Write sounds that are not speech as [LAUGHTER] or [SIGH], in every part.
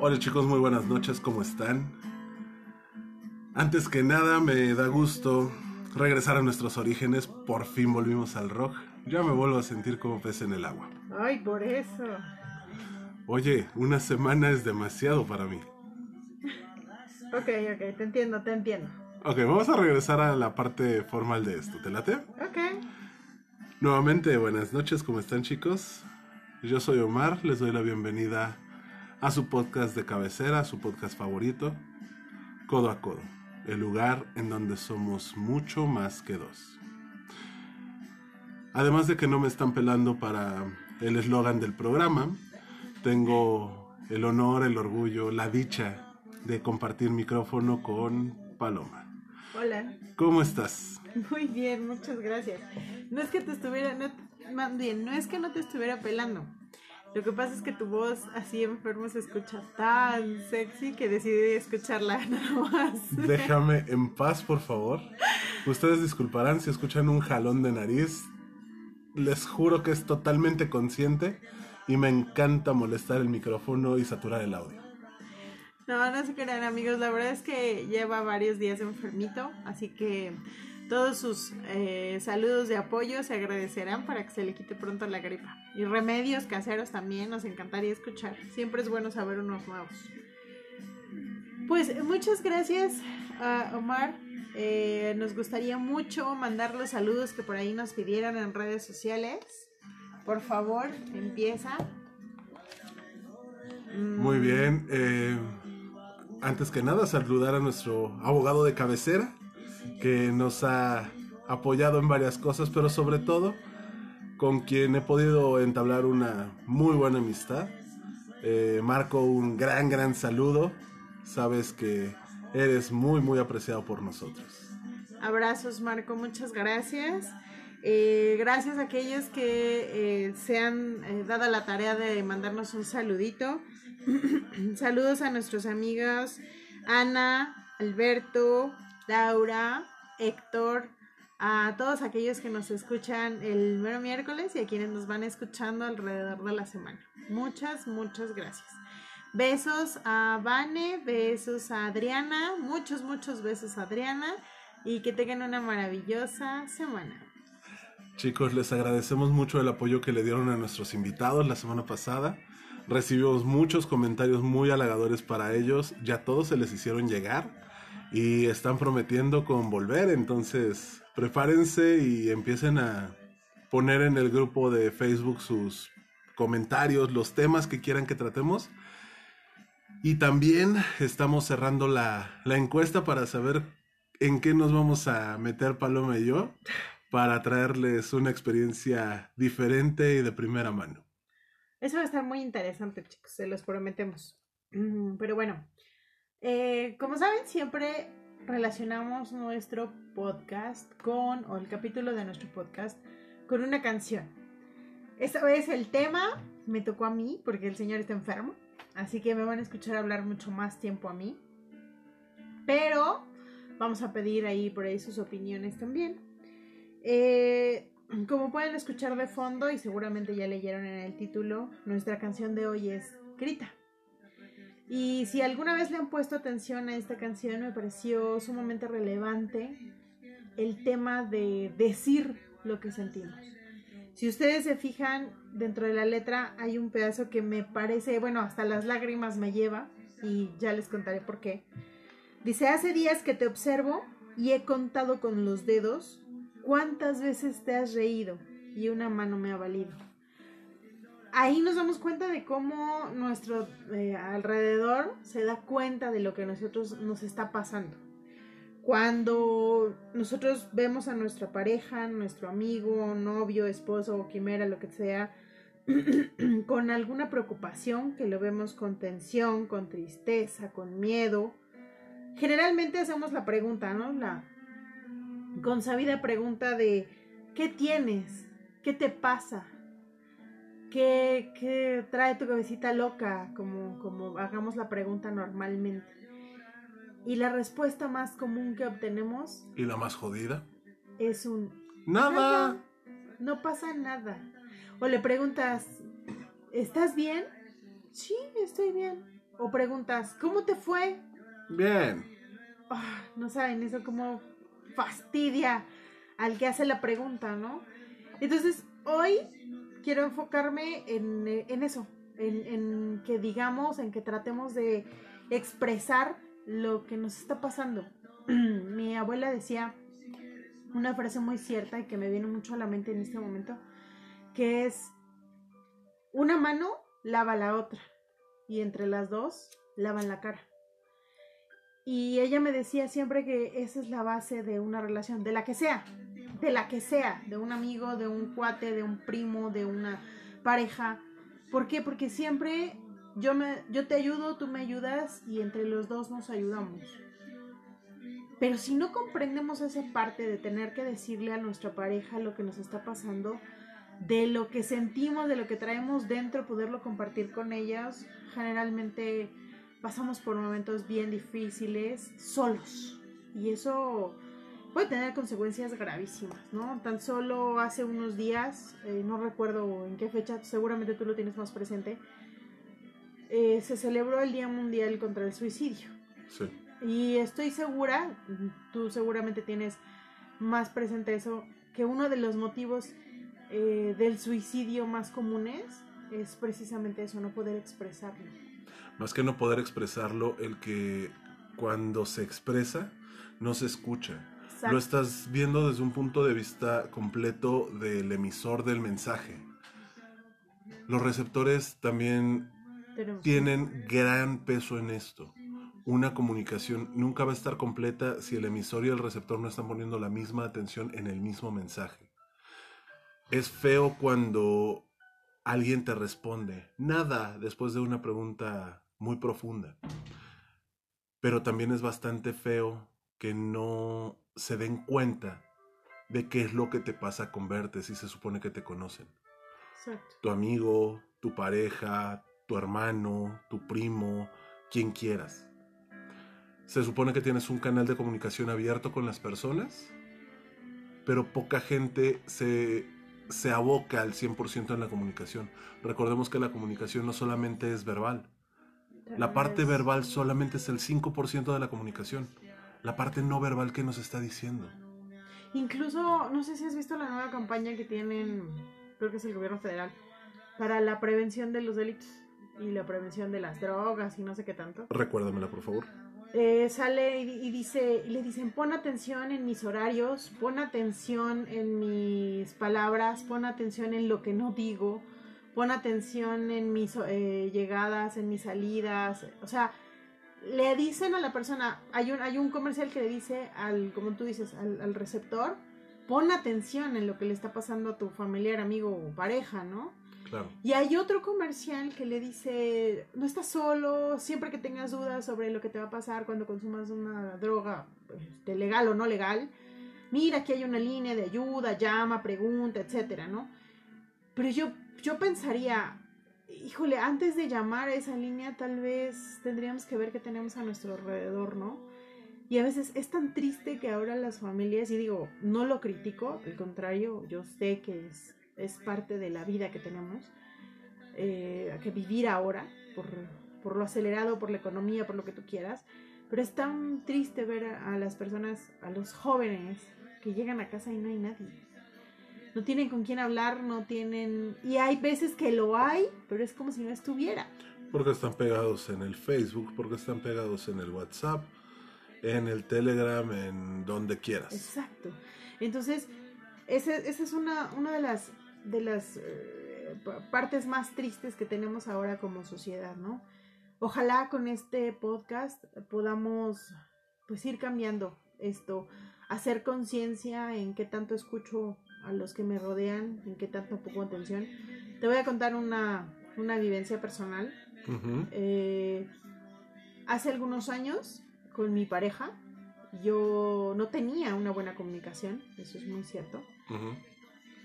Hola chicos, muy buenas noches, ¿cómo están? Antes que nada me da gusto regresar a nuestros orígenes, por fin volvimos al rock. Ya me vuelvo a sentir como pez en el agua. Ay, por eso. Oye, una semana es demasiado para mí. Ok, ok, te entiendo, te entiendo. Ok, vamos a regresar a la parte formal de esto, ¿te late? Ok. Nuevamente, buenas noches, ¿cómo están chicos? Yo soy Omar, les doy la bienvenida a su podcast de cabecera, a su podcast favorito, Codo a Codo, el lugar en donde somos mucho más que dos. Además de que no me están pelando para el eslogan del programa, tengo el honor, el orgullo, la dicha de compartir micrófono con Paloma. Hola. ¿Cómo estás? Muy bien, muchas gracias. No es que te estuviera, no, más bien, no es que no te estuviera pelando. Lo que pasa es que tu voz así enfermo se escucha tan sexy que decidí escucharla [LAUGHS] nada más. Déjame en paz, por favor. Ustedes disculparán si escuchan un jalón de nariz. Les juro que es totalmente consciente y me encanta molestar el micrófono y saturar el audio. No, no se crean amigos, la verdad es que lleva varios días enfermito, así que todos sus eh, saludos de apoyo se agradecerán para que se le quite pronto la gripa. Y remedios caseros también nos encantaría escuchar. Siempre es bueno saber unos nuevos. Pues muchas gracias a Omar. Eh, nos gustaría mucho mandar los saludos que por ahí nos pidieron en redes sociales. Por favor, empieza. Muy bien. eh, antes que nada, saludar a nuestro abogado de cabecera, que nos ha apoyado en varias cosas, pero sobre todo con quien he podido entablar una muy buena amistad. Eh, Marco, un gran, gran saludo. Sabes que eres muy, muy apreciado por nosotros. Abrazos, Marco, muchas gracias. Eh, gracias a aquellos que eh, se han dado la tarea de mandarnos un saludito. [CLEARS THROAT] Saludos a nuestros amigos Ana, Alberto, Laura, Héctor, a todos aquellos que nos escuchan el mero miércoles y a quienes nos van escuchando alrededor de la semana. Muchas, muchas gracias. Besos a Vane, besos a Adriana, muchos, muchos besos a Adriana y que tengan una maravillosa semana. Chicos, les agradecemos mucho el apoyo que le dieron a nuestros invitados la semana pasada. Recibimos muchos comentarios muy halagadores para ellos. Ya todos se les hicieron llegar y están prometiendo con volver. Entonces, prepárense y empiecen a poner en el grupo de Facebook sus comentarios, los temas que quieran que tratemos. Y también estamos cerrando la, la encuesta para saber en qué nos vamos a meter Paloma y yo para traerles una experiencia diferente y de primera mano. Eso va a estar muy interesante, chicos, se los prometemos. [CLEARS THROAT] Pero bueno, eh, como saben, siempre relacionamos nuestro podcast con, o el capítulo de nuestro podcast, con una canción. Esta vez el tema me tocó a mí, porque el señor está enfermo, así que me van a escuchar hablar mucho más tiempo a mí. Pero vamos a pedir ahí por ahí sus opiniones también. Eh, como pueden escuchar de fondo y seguramente ya leyeron en el título, nuestra canción de hoy es Grita. Y si alguna vez le han puesto atención a esta canción, me pareció sumamente relevante el tema de decir lo que sentimos. Si ustedes se fijan, dentro de la letra hay un pedazo que me parece, bueno, hasta las lágrimas me lleva y ya les contaré por qué. Dice, hace días que te observo y he contado con los dedos cuántas veces te has reído y una mano me ha valido. Ahí nos damos cuenta de cómo nuestro eh, alrededor se da cuenta de lo que a nosotros nos está pasando. Cuando nosotros vemos a nuestra pareja, nuestro amigo, novio, esposo o quimera, lo que sea, [CLEARS THROAT] con alguna preocupación, que lo vemos con tensión, con tristeza, con miedo, generalmente hacemos la pregunta, ¿no? La consabida pregunta de ¿qué tienes? ¿Qué te pasa? ¿Qué, qué trae tu cabecita loca? Como, como hagamos la pregunta normalmente. Y la respuesta más común que obtenemos ¿Y la más jodida? es un Nada. no pasa nada. O le preguntas, ¿estás bien? Sí, estoy bien. o preguntas, ¿cómo te fue? Bien. Ah, no saben, eso como fastidia al que hace la pregunta, ¿no? Entonces, hoy quiero enfocarme en, en eso, en, en, que digamos, en que tratemos de expresar lo que nos está pasando. [CLEARS THROAT] Mi abuela decía una frase muy cierta y que me viene mucho a la mente en este momento, que es, una mano lava la otra y entre las dos lavan la cara. Y ella me decía siempre que esa es la base de una relación, de la que sea, de la que sea, de un amigo, de un cuate, de un primo, de una pareja. ¿Por qué? Porque siempre yo, me, yo te ayudo, tú me ayudas y entre los dos nos ayudamos. Pero si no comprendemos esa parte de tener que decirle a nuestra pareja lo que nos está pasando, de lo que sentimos, de lo que traemos dentro, poderlo compartir con ellas, generalmente pasamos por momentos bien difíciles solos. Y eso puede tener consecuencias gravísimas, ¿no? Tan solo hace unos días, eh, no recuerdo en qué fecha, seguramente tú lo tienes más presente, eh, se celebró el Día Mundial contra el Suicidio. Sí. Y estoy segura, tú seguramente tienes más presente eso, que uno de los motivos eh, del suicidio más comunes es precisamente eso, no poder expresarlo. Más que no poder expresarlo, el que cuando se expresa no se escucha. Exacto. Lo estás viendo desde un punto de vista completo del emisor del mensaje. Los receptores también Tenemos- tienen gran peso en esto. Una comunicación nunca va a estar completa si el emisor y el receptor no están poniendo la misma atención en el mismo mensaje. Es feo cuando alguien te responde nada después de una pregunta muy profunda. Pero también es bastante feo que no se den cuenta de qué es lo que te pasa con verte si se supone que te conocen Exacto. tu amigo, tu pareja, tu hermano, tu primo, quien quieras. Se supone que tienes un canal de comunicación abierto con las personas, pero poca gente se, se aboca al 100% en la comunicación. Recordemos que la comunicación no solamente es verbal. La parte verbal solamente es el 5% de la comunicación. La parte no verbal que nos está diciendo. Incluso, no sé si has visto la nueva campaña que tienen, creo que es el gobierno federal, para la prevención de los delitos y la prevención de las drogas y no sé qué tanto. Recuérdamela, por favor. Eh, sale y, y dice, le dicen, pon atención en mis horarios, pon atención en mis palabras, pon atención en lo que no digo, pon atención en mis eh, llegadas, en mis salidas, o sea, le dicen a la persona, hay un, hay un comercial que le dice al, como tú dices, al, al receptor, pon atención en lo que le está pasando a tu familiar, amigo o pareja, ¿no? Claro. Y hay otro comercial que le dice, no estás solo, siempre que tengas dudas sobre lo que te va a pasar cuando consumas una droga, este, legal o no legal, mira, aquí hay una línea de ayuda, llama, pregunta, etcétera, ¿no? Pero yo, yo pensaría, híjole, antes de llamar a esa línea, tal vez tendríamos que ver qué tenemos a nuestro alrededor, ¿no? Y a veces es tan triste que ahora las familias, y digo, no lo critico, al contrario, yo sé que es, es parte de la vida que tenemos, eh, que vivir ahora, por, por lo acelerado, por la economía, por lo que tú quieras, pero es tan triste ver a, a las personas, a los jóvenes, que llegan a casa y no hay nadie. No tienen con quién hablar, no tienen... Y hay veces que lo hay, pero es como si no estuviera. Porque están pegados en el Facebook, porque están pegados en el WhatsApp, en el Telegram, en donde quieras. Exacto. Entonces, esa, esa es una, una de las, de las eh, pa- partes más tristes que tenemos ahora como sociedad, ¿no? Ojalá con este podcast podamos pues ir cambiando esto, hacer conciencia en qué tanto escucho a los que me rodean, en qué tanto pongo atención. Te voy a contar una, una vivencia personal. Eh, hace algunos años, con mi pareja, yo no tenía una buena comunicación, eso es muy cierto.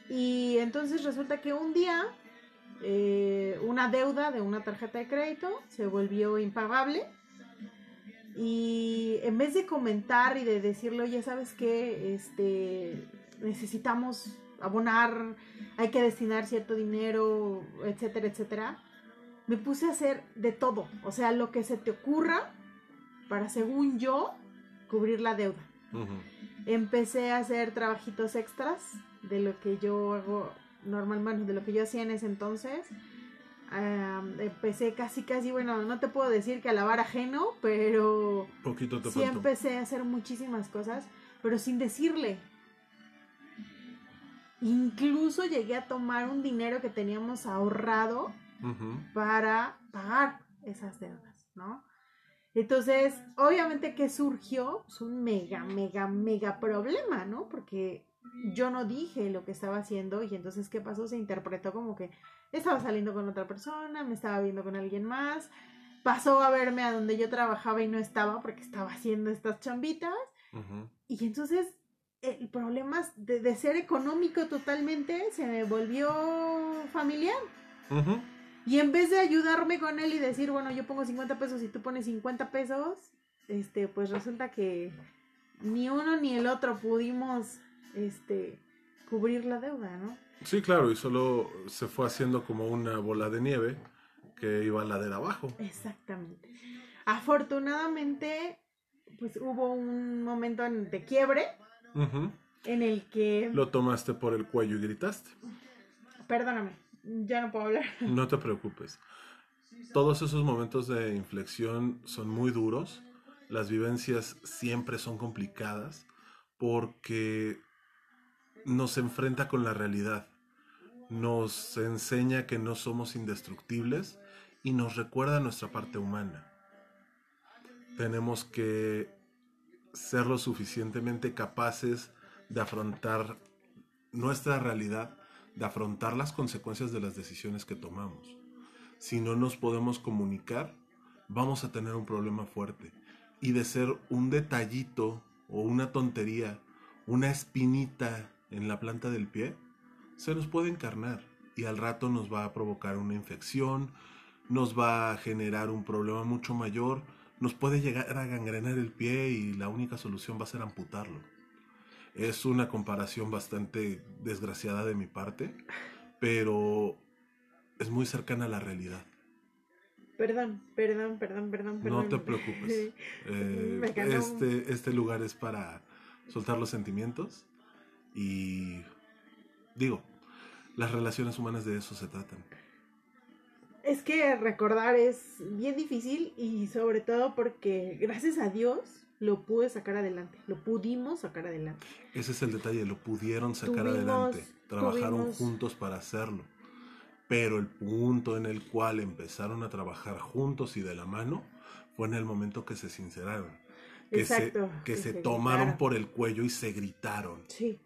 Y entonces resulta que un día eh, una deuda de una tarjeta de crédito se volvió impagable. Y en vez de comentar y de decirle, oye, ¿sabes qué? Este, necesitamos abonar, hay que destinar cierto dinero, etcétera, etcétera. me puse a hacer de todo, o sea, lo que se te ocurra para, según yo, cubrir la deuda. Empecé a hacer trabajitos extras de lo que yo hago normalmente, de lo que yo hacía en ese entonces. empecé casi, casi, bueno, no te puedo decir que a lavar ajeno, pero Poquito te sí faltó. empecé a hacer muchísimas cosas, pero sin decirle. Incluso llegué a tomar un dinero que teníamos ahorrado para pagar esas deudas, ¿no? Entonces, obviamente que surgió pues, un mega, mega, mega problema, ¿no? Porque yo no dije lo que estaba haciendo y entonces, ¿qué pasó? Se interpretó como que estaba saliendo con otra persona, me estaba viendo con alguien más, pasó a verme a donde yo trabajaba y no estaba porque estaba haciendo estas chambitas y entonces el problema de, de ser económico totalmente se me volvió familiar. Y en vez de ayudarme con él y decir, bueno, yo pongo 50 pesos y tú pones 50 pesos, este, pues resulta que ni uno ni el otro pudimos, este, cubrir la deuda, ¿no? Sí, claro, y solo se fue haciendo como una bola de nieve que iba a ladera abajo. Exactamente. Afortunadamente, pues hubo un momento en- de quiebre En el que, Lo tomaste por el cuello y gritaste. perdóname, ya no puedo hablar. [LAUGHS] No te preocupes. Todos esos momentos de inflexión son muy duros. Las vivencias siempre son complicadas porque nos enfrenta con la realidad. Nos enseña que no somos indestructibles y nos recuerda nuestra parte humana. Tenemos que ser lo suficientemente capaces de afrontar nuestra realidad, de afrontar las consecuencias de las decisiones que tomamos. Si no nos podemos comunicar, vamos a tener un problema fuerte. Y de ser un detallito o una tontería, una espinita en la planta del pie, se nos puede encarnar y al rato nos va a provocar una infección, nos va a generar un problema mucho mayor, nos puede llegar a gangrenar el pie y la única solución va a ser amputarlo. Es una comparación bastante desgraciada de mi parte, pero es muy cercana a la realidad. Perdón, perdón, perdón, perdón, perdón. No te preocupes. [LAUGHS] Eh, este, este lugar es para soltar los sentimientos y digo, las relaciones humanas de eso se tratan. Es que recordar es bien difícil y sobre todo porque gracias a Dios lo pude sacar adelante, lo pudimos sacar adelante. Ese es el detalle, lo pudieron sacar Tuvimos- adelante, trabajaron tuvimos- juntos para hacerlo. Pero el punto en el cual empezaron a trabajar juntos y de la mano fue en el momento que se sinceraron, que Exacto. se, que se se tomaron gritaron. por el cuello y se gritaron. Sí,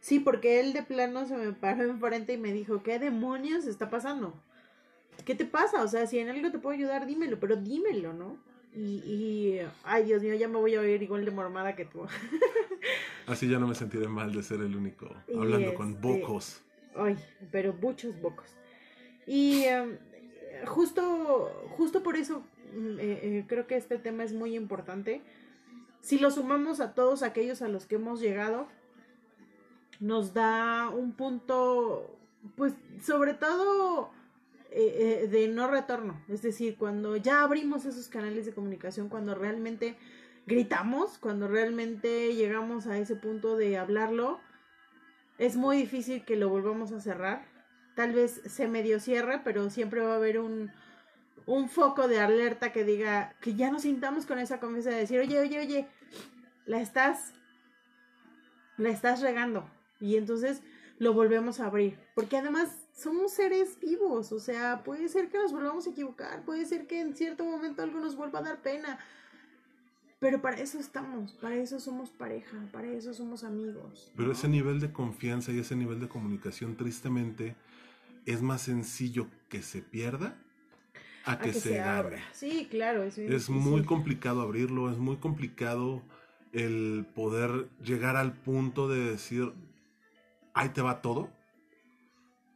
sí, porque él de plano se me paró [LAUGHS] enfrente y me dijo, ¿qué demonios está pasando? ¿Qué te pasa? O sea, si en algo te puedo ayudar, dímelo, pero dímelo, ¿no? Y, y ay, Dios mío, ya me voy a oír igual de mormada que tú. [LAUGHS] Así ya no me sentiré mal de ser el único hablando con este- bocos. Ay, pero muchos bocos. Y em, justo, justo por eso mm, eh, eh, creo que este tema es muy importante. Si lo sumamos a todos aquellos a los que hemos llegado, nos da un punto, pues sobre todo eh, eh, de no retorno. Es decir, cuando ya abrimos esos canales de comunicación, cuando realmente gritamos, cuando realmente llegamos a ese punto de hablarlo, es muy difícil que lo volvamos a cerrar. Tal vez se medio cierre, pero siempre va a haber un, un foco de alerta que diga que ya nos sintamos con esa confianza de decir, oye, oye, oye, la estás, la estás regando. Y entonces lo volvemos a abrir. Porque además somos seres vivos. O sea, puede ser que nos volvamos a equivocar. Puede ser que en cierto momento algo nos vuelva a dar pena. Pero para eso estamos, para eso somos pareja, para eso somos amigos. Pero ese nivel de confianza y ese nivel de comunicación, tristemente, es más sencillo que se pierda a A que, se, abra. gane. Sí, claro, es, bien Es difícil. muy complicado abrirlo, es muy complicado el poder llegar al punto de decir, ahí te va todo,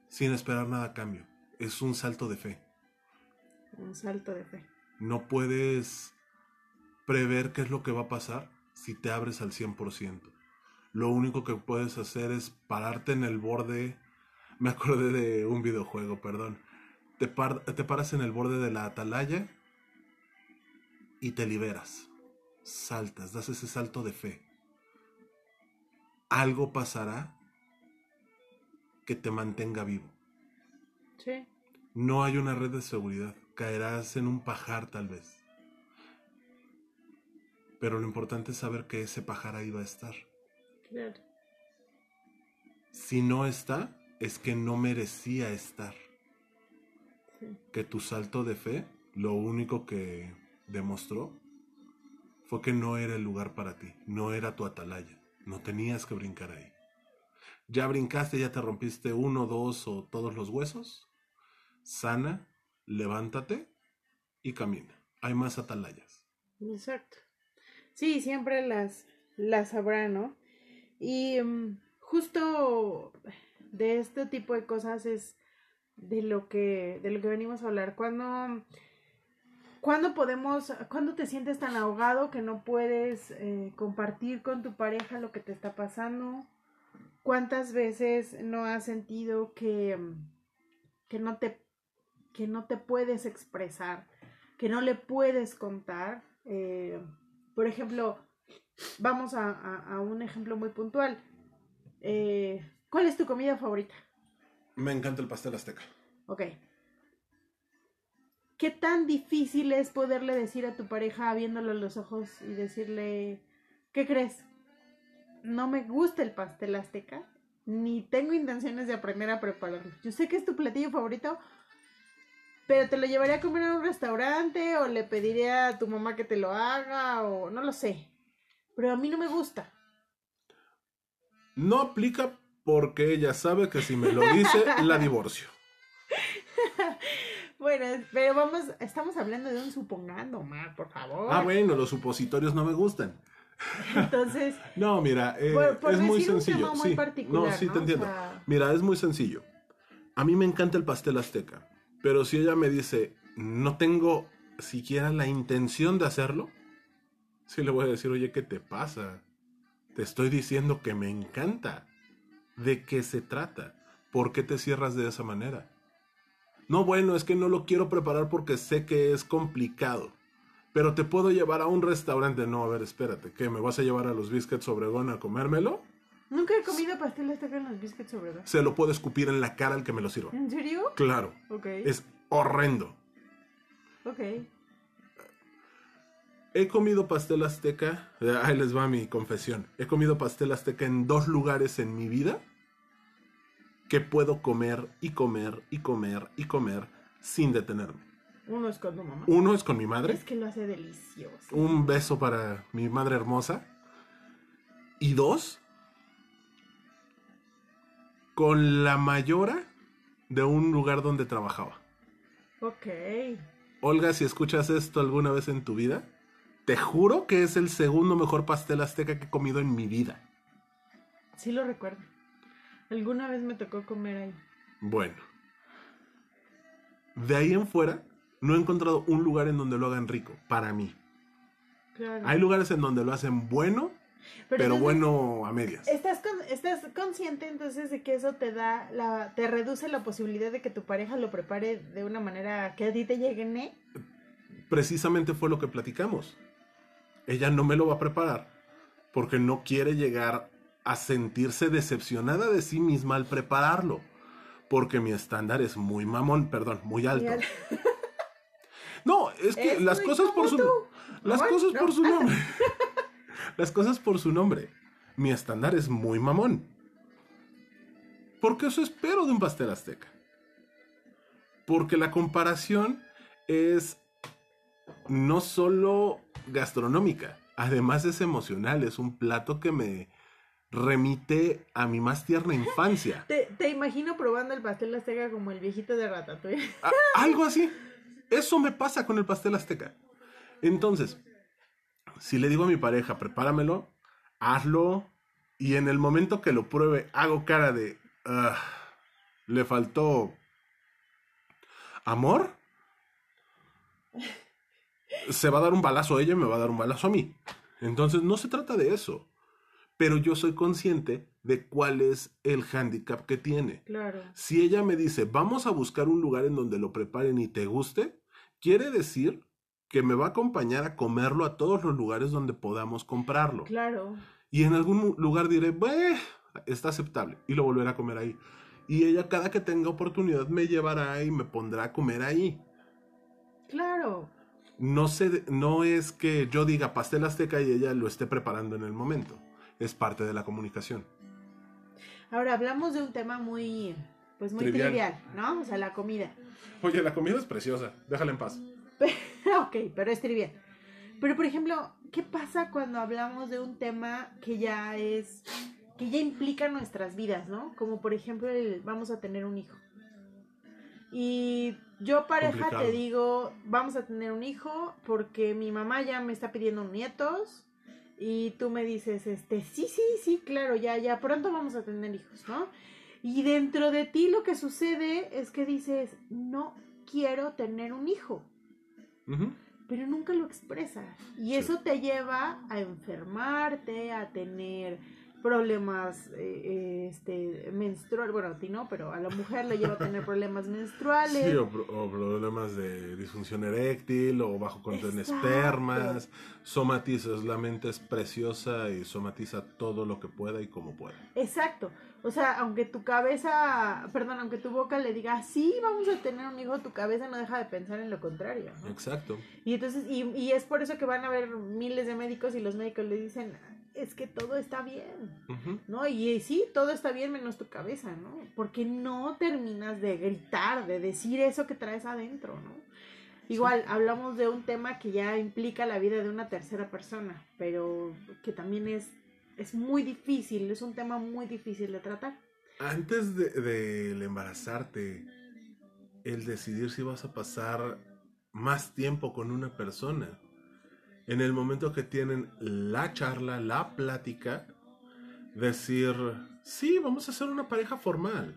sin esperar nada a cambio. Es un salto de fe. Un salto de fe. No puedes prever qué es lo que va a pasar si te abres al 100%. Lo único que puedes hacer es pararte en el borde. [LAUGHS] Me acordé de un videojuego, perdón. te, te paras en el borde de la atalaya y te liberas. Saltas, das ese salto de fe. Algo pasará que te mantenga vivo. Sí. No hay una red de seguridad. Caerás en un pajar tal vez. Pero lo importante es saber que ese pajar ahí va a estar. Claro. Si no está, es que no merecía estar. Sí. Que tu salto de fe, lo único que demostró fue que no era el lugar para ti, no era tu atalaya, no tenías que brincar ahí. Ya brincaste, ya te rompiste uno, dos o todos los huesos. Sana, levántate y camina. Hay más atalayas. Exacto. Sí, siempre las, las habrá, ¿no? Y mm, justo de este tipo de cosas es de lo que, de lo que venimos a hablar. Cuando, cuando podemos, cuando te sientes tan ahogado que no puedes eh, compartir con tu pareja lo que te está pasando. ¿Cuántas veces no has sentido que, que no te que no te puedes expresar, que no le puedes contar? Eh, por ejemplo, vamos a, a, a un ejemplo muy puntual. Eh, ¿Cuál es tu comida favorita? Me encanta el pastel azteca. Ok. ¿Qué tan difícil es poderle decir a tu pareja viéndolo en los ojos y decirle, ¿qué crees? No me gusta el pastel azteca, ni tengo intenciones de aprender a prepararlo. Yo sé que es tu platillo favorito, pero te lo llevaría a comer a un restaurante o le pediría a tu mamá que te lo haga o no lo sé. Pero a mí no me gusta. No aplica porque ella sabe que si me lo dice, [LAUGHS] la divorcio. [LAUGHS] bueno, pero vamos, estamos hablando de un supongando, Mar, por favor. Ah, bueno, los supositorios no me gustan. Entonces. no, mira, eh, por, por es muy sencillo. muy sí, no, sí ¿no? te O entiendo. sea- Mira, es muy sencillo. A mí me encanta el pastel azteca, pero si ella me dice, no tengo siquiera la intención de hacerlo, sí le voy a decir, oye, ¿qué te pasa? Te estoy diciendo que me encanta. ¿De qué se trata? ¿Por qué te cierras de esa manera? No, bueno, es que no lo quiero preparar porque sé que es complicado. Pero te puedo llevar a un restaurante. No, a ver, espérate, ¿qué? ¿Me vas a llevar a los biscuits Obregón a comérmelo? Nunca he comido pastel azteca en los biscuits todo. Se lo puedo escupir en la cara al que me lo sirva. ¿En serio? Claro, Ok. es horrendo. Ok. He comido pastel azteca, eh, ahí les va mi confesión. He comido pastel azteca en dos lugares en mi vida que puedo comer y comer y comer y comer sin detenerme. Uno es con tu mamá. Uno es con mi madre, Es que lo hace delicioso. un beso para mi madre hermosa. Y dos, con la mayora de un lugar donde trabajaba. Ok. Olga, si escuchas esto alguna vez en tu vida, te juro que es el segundo mejor pastel azteca que he comido en mi vida. Sí lo recuerdo. Alguna vez me tocó comer ahí. Bueno. De ahí en fuera, no he encontrado un lugar en donde lo hagan rico, para mí. Claro. Hay lugares en donde lo hacen bueno, pero, entonces, bueno a medias. ¿Estás, con- ¿Estás consciente entonces de que eso te da, la, te reduce la posibilidad de que tu pareja lo prepare de una manera que a ti te llegue, ¿eh? Precisamente fue lo que platicamos. Ella no me lo va a preparar porque no quiere llegar a sentirse decepcionada de sí misma al prepararlo. Porque mi estándar es muy mamón, perdón, muy alto. No, es que Es las cosas por su tú. las Mamón, cosas no. por su [LAUGHS] nombre. las cosas por su nombre. Mi estándar es muy mamón. Porque eso espero de un pastel azteca. Porque la comparación es no solo gastronómica, además es emocional, es un plato que me remite a mi más tierna infancia. [LAUGHS] Te, te imagino probando el pastel azteca como el viejito de Ratatouille. A- algo así. Eso me pasa con el pastel azteca. Entonces, si le digo a mi pareja, prepáramelo, hazlo, y en el momento que lo pruebe, hago cara de, "Ah, le faltó amor, se va a dar un balazo a ella y me va a dar un balazo a mí. Entonces, no se trata de eso. Pero yo soy consciente de cuál es el hándicap que tiene. Claro. Si ella me dice, vamos a buscar un lugar en donde lo preparen y te guste, quiere decir que me va a acompañar a comerlo a todos los lugares donde podamos comprarlo. Claro. Y en algún lugar diré, "Bue, está aceptable, y lo volveré a comer ahí. Y ella cada que tenga oportunidad me llevará y me pondrá a comer ahí. Claro. No, sé, no es que yo diga pastel azteca y ella lo esté preparando en el momento. Es parte de la comunicación. Ahora hablamos de un tema muy, pues muy Trivial. trivial, ¿no? O sea, la comida. Oye, la comida es preciosa, déjala en paz. [LAUGHS] ok, pero es trivial. Pero por ejemplo, ¿qué pasa cuando hablamos de un tema que ya es, que ya implica nuestras vidas, ¿no? Como por ejemplo, el vamos a tener un hijo. Y yo pareja Complicado. te digo, vamos a tener un hijo porque mi mamá ya me está pidiendo nietos y tú me dices, este, sí, sí, sí, claro, ya, ya, pronto vamos a tener hijos, ¿no? Y dentro de ti lo que sucede es que dices, no quiero tener un hijo pero nunca lo expresas. Y Sí. eso te lleva a enfermarte, a tener problemas eh, este, menstruales. Bueno, a ti no, pero a la mujer le lleva a tener problemas menstruales. Sí, o, pro- o problemas de disfunción eréctil o bajo control en espermas. Somatizas, la mente es preciosa y somatiza todo lo que pueda y como pueda. Exacto. O sea, aunque tu cabeza, perdón, aunque tu boca le diga, sí, vamos a tener un hijo, tu cabeza no deja de pensar en lo contrario. ¿no? Exacto. Y entonces, y, y es por eso que van a haber miles de médicos y los médicos le dicen, es que todo está bien. ¿no? Y sí, todo está bien menos tu cabeza, ¿no? Porque no terminas de gritar, de decir eso que traes adentro, ¿no? Igual, hablamos de un tema que ya implica la vida de una tercera persona, pero que también es, es muy difícil, es un tema muy difícil de tratar. Antes de, del embarazarte, el decidir si vas a pasar más tiempo con una persona. En el momento que tienen la charla, la plática, decir, sí, vamos a hacer una pareja formal.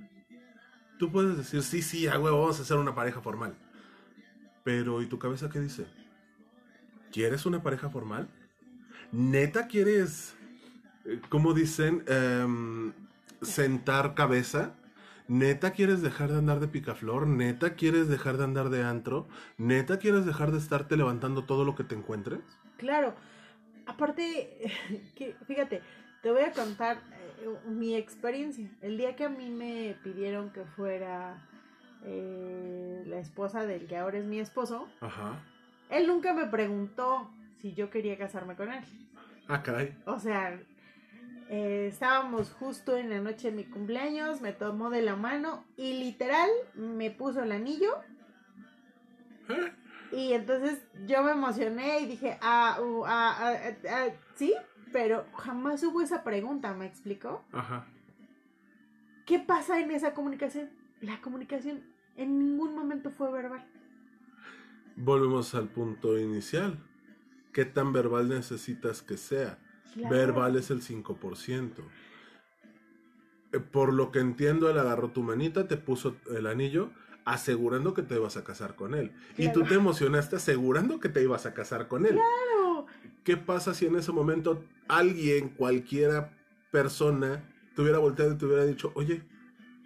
Tú puedes decir, sí, sí, a huevo, vamos a hacer una pareja formal. Pero, ¿y tu cabeza qué dice? ¿Quieres una pareja formal? ¿Neta quieres, eh, como dicen, em, sentar cabeza? ¿Neta quieres dejar de andar de picaflor? ¿Neta quieres dejar de andar de antro? ¿Neta quieres dejar de estarte levantando todo lo que te encuentres? Claro, aparte, [LAUGHS] que, fíjate, te voy a contar eh, mi experiencia. El día que a mí me pidieron que fuera eh, la esposa del que ahora es mi esposo, Ajá. él nunca me preguntó si yo quería casarme con él. Ah, caray. O sea, eh, estábamos justo en la noche de mi cumpleaños, me tomó de la mano y literal me puso el anillo. ¿Eh? Y entonces yo me emocioné y dije, ah, uh, ah, ah, sí, pero jamás hubo esa pregunta, ¿me explicó? Ajá. ¿Qué pasa en esa comunicación? La comunicación en ningún momento fue verbal. Volvemos al punto inicial. ¿Qué tan verbal necesitas que sea? Claro. Verbal es el 5%. Eh, Por lo que entiendo, él agarró tu manita, te puso el anillo, asegurando que te ibas a casar con él. Y tú te emocionaste asegurando que te ibas a casar con él. Claro. ¿Qué pasa si en ese momento alguien, cualquiera persona, te hubiera volteado y te hubiera dicho, oye,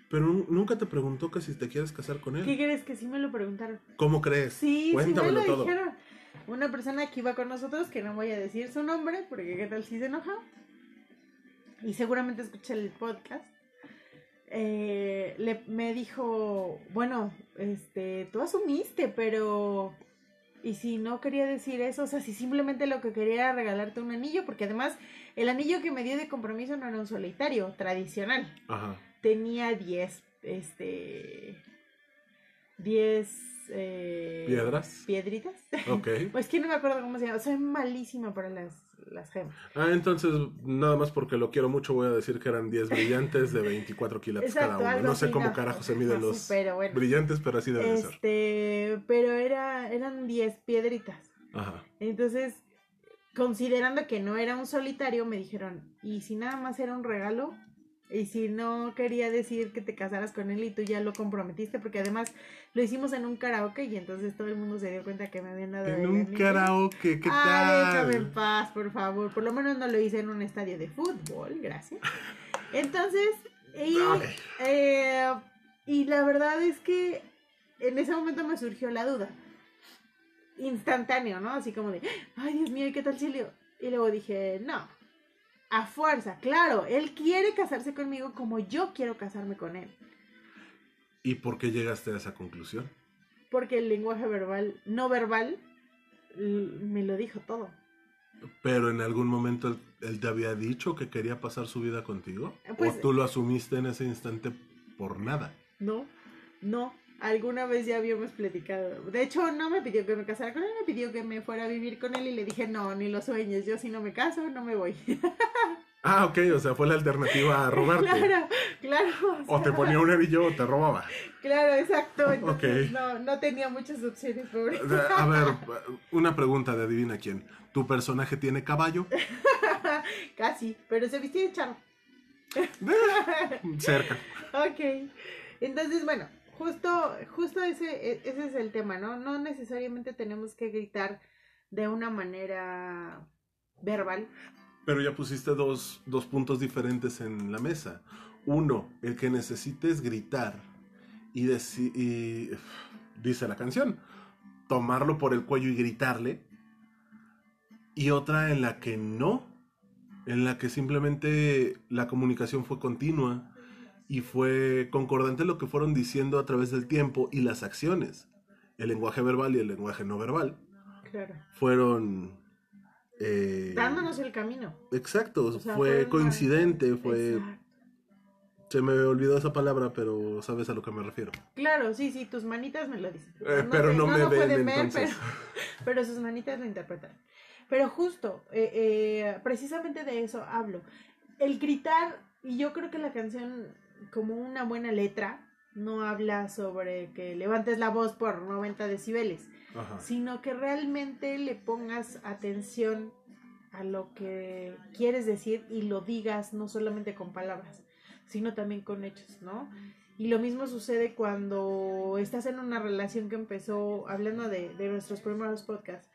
pero nu- nunca te preguntó que si te quieres casar con ¿Qué él? crees que sí me lo preguntaron? ¿Cómo crees? Sí, sí me Cuéntamelo lo todo. dijeron. Una persona que iba con nosotros, que no voy a decir su nombre, porque qué tal si se enoja. Y seguramente escuché el podcast. Eh, le, me dijo, bueno, este, tú asumiste, pero... Y si no quería decir eso, o sea, si simplemente lo que quería era regalarte un anillo, porque además el anillo que me dio de compromiso no era un solitario, tradicional Ajá. tenía 10, este, 10 eh, ¿Piedras? Piedritas. Ok. [LAUGHS] Pues que no me acuerdo cómo se llama. Soy malísima para las, las gemas. Ah, entonces, nada más porque lo quiero mucho, voy a decir que eran 10 brillantes de 24 quilates cada uno. No sé cómo no, carajo se miden [LAUGHS] los Pero bueno. brillantes, pero así debe ser. Este, pero era, eran 10 piedritas. Ajá. Entonces, considerando que no era un solitario, me dijeron, ¿y si nada más era un regalo? Y si no quería decir que te casaras con él y tú ya lo comprometiste, porque además lo hicimos en un karaoke y entonces todo el mundo se dio cuenta que me habían dado En un karaoke, ¿qué Ay, tal? déjame en paz, por favor. Por lo menos no lo hice en un estadio de fútbol, gracias. Entonces, y, [LAUGHS] eh, y la verdad es que en ese momento me surgió la duda. Instantáneo, ¿no? Así como de, ay Dios mío, ¿y qué tal si le-?" Y luego dije, no, a fuerza, claro, él quiere casarse conmigo como yo quiero casarme con él. ¿Y por qué llegaste a esa conclusión? Porque el lenguaje verbal, no verbal, me lo dijo todo. ¿Pero en algún momento él, él te había dicho que quería pasar su vida contigo? Pues- ¿O tú lo asumiste en ese instante por nada? No, no. Alguna vez ya habíamos platicado. De hecho, no me pidió que me casara con él, me pidió que me fuera a vivir con él y le dije, no, ni lo sueñes, yo si no me caso, no me voy. [LAUGHS] Ah, ok, o sea, fue la alternativa a robarte. claro, claro. O te ponía un anillo o te robaba. Claro, exacto. Entonces, Ok. no, no tenía muchas opciones, pobre. A [LAUGHS] ver, una pregunta de adivina quién. ¿Tu personaje tiene caballo? [LAUGHS] Casi, pero se vestía de charro. Cerca. Ok. Entonces, bueno, justo, justo ese, e- ese es el tema, ¿no? No necesariamente tenemos que gritar de una manera verbal. Pero ya pusiste dos, dos puntos diferentes en la mesa. Uno, el que necesites gritar y, deci- y dice la canción, tomarlo por el cuello y gritarle. Y otra en la que no, en la que simplemente la comunicación fue continua y fue concordante lo que fueron diciendo a través del tiempo y las acciones. El lenguaje verbal y el lenguaje no verbal Claro. fueron... eh, Dándonos el camino. Exacto, O sea, fue coincidente, fue... Exacto. Se me olvidó esa palabra, pero sabes a lo que me refiero. Claro, sí, sí, tus manitas me lo dicen. Eh, pero no me lo ven, pueden ver, pero, [LAUGHS] pero sus manitas lo interpretan. Pero justo, eh, eh, precisamente de eso hablo. El gritar, y yo creo que la canción, como una buena letra, no habla sobre que levantes la voz por 90 decibeles, Ajá. sino que realmente le pongas atención a lo que quieres decir y lo digas no solamente con palabras, sino también con hechos, ¿no? Y lo mismo sucede cuando estás en una relación que empezó, hablando de, de nuestros primeros podcasts,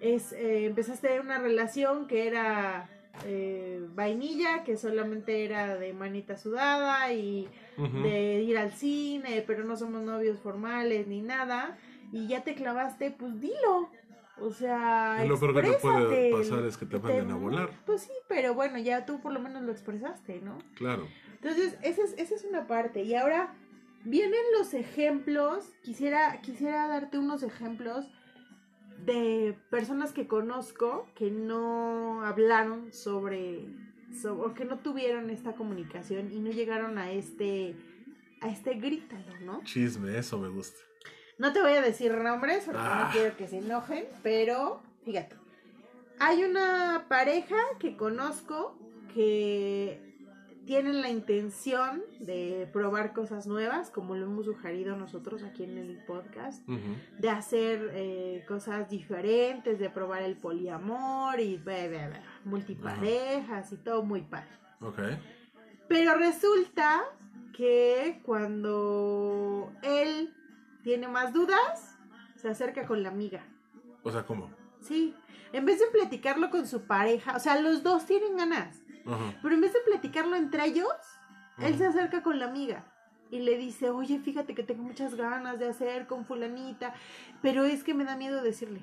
es, eh, empezaste una relación que era eh, vainilla, que solamente era de manita sudada y de ir al cine, pero no somos novios formales ni nada, y ya te clavaste, pues dilo. O sea, lo peor que te puede pasar es que te manden a volar. Pues sí, pero bueno, ya tú por lo menos lo expresaste, ¿no? Claro. Entonces, esa es, esa es una parte. Y ahora vienen los ejemplos. Quisiera, quisiera darte unos ejemplos de personas que conozco que no hablaron sobre, so- o que no tuvieron esta comunicación y no llegaron a este, a este grítalo, ¿no? Chisme, eso me gusta. No te voy a decir nombres porque Ah. no quiero que se enojen, pero fíjate. Hay una pareja que conozco que tienen la intención de probar cosas nuevas, como lo hemos sugerido nosotros aquí en el podcast, de hacer eh, cosas diferentes, de probar el poliamor y multiparejas y todo muy padre. Pero resulta que cuando él tiene más dudas, se acerca con la amiga. O sea, ¿cómo? Sí, en vez de platicarlo con su pareja, o sea, los dos tienen ganas, Pero en vez de platicarlo entre ellos, él se acerca con la amiga y le dice, oye, fíjate que tengo muchas ganas de hacer con fulanita, pero es que me da miedo decirle.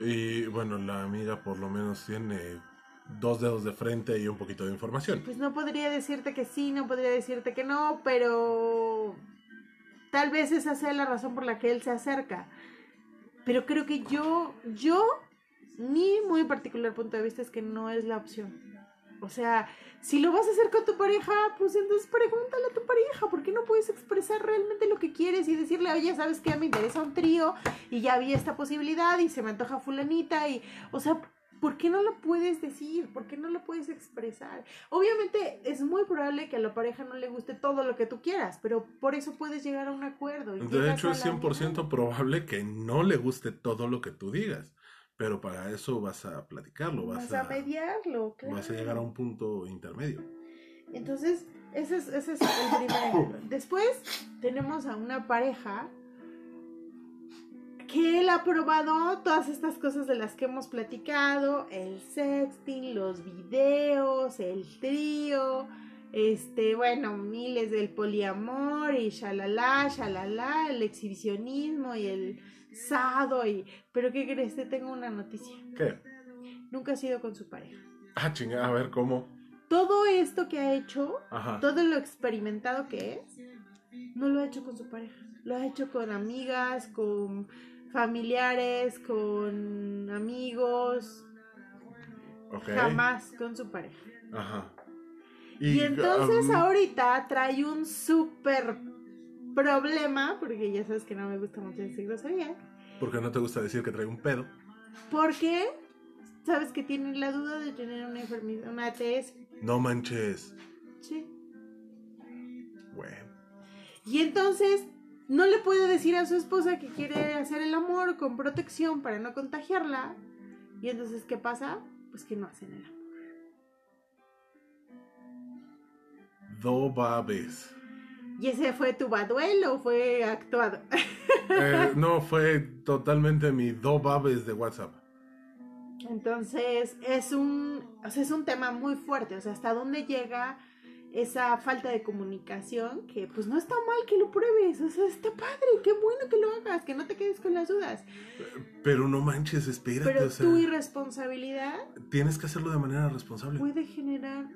Y bueno, la amiga por lo menos tiene dos dedos de frente y un poquito de información. Pues no podría decirte que sí, no podría decirte que no, pero tal vez esa sea la razón por la que él se acerca. Pero creo que yo, yo, mi muy particular punto de vista es que no es la opción. O sea, si lo vas a hacer con tu pareja, pues entonces pregúntale a tu pareja, ¿por qué no puedes expresar realmente lo que quieres y decirle, oye, ¿sabes qué? Me interesa un trío y ya vi esta posibilidad y se me antoja fulanita y, o sea, ¿por qué no lo puedes decir? ¿Por qué no lo puedes expresar? Obviamente es muy probable que a la pareja no le guste todo lo que tú quieras, pero por eso puedes llegar a un acuerdo. y De hecho, es la 100% probable que no le guste todo lo que tú digas. Pero para eso vas a platicarlo, vas, Vas a mediarlo, claro. vas a llegar a un punto intermedio. Entonces, ese es, ese es el primer ejemplo. Después tenemos a una pareja que él ha probado todas estas cosas de las que hemos platicado, el sexting, los videos, el trío, este, bueno, miles del poliamor y shalala, shalala, el exhibicionismo y el sado y... Pero ¿qué crees? Te tengo una noticia. ¿Qué? Nunca ha sido con su pareja. Ah, chingada, a ver, ¿cómo? Todo esto que ha hecho, Ajá. todo lo experimentado que es, no lo ha hecho con su pareja. Lo ha hecho con amigas, con familiares, con amigos, Ok. jamás con su pareja. Ajá. Y, entonces um, ahorita trae un súper problema, porque ya sabes que no me gusta mucho decir grosería, Porque no te gusta decir que trae un pedo. porque sabes que tienen la duda de tener una enfermedad, una ATS. No manches. Sí. Bueno. Y entonces no le puede decir a su esposa que quiere hacer el amor con protección para no contagiarla. Y entonces, ¿qué pasa? Pues que no hacen el amor. Do babes. ¿Y ese fue tu baduelo o fue actuado? [LAUGHS] Eh, no, fue totalmente mi do babes de WhatsApp. Entonces, es un, o sea, es un tema muy fuerte. O sea, hasta dónde llega esa falta de comunicación que pues no está mal que lo pruebes. O sea, está padre, qué bueno que lo hagas, que no te quedes con las dudas. Pero no manches, espérate, Pero o sea, tu irresponsabilidad tienes que hacerlo de manera responsable. puede generar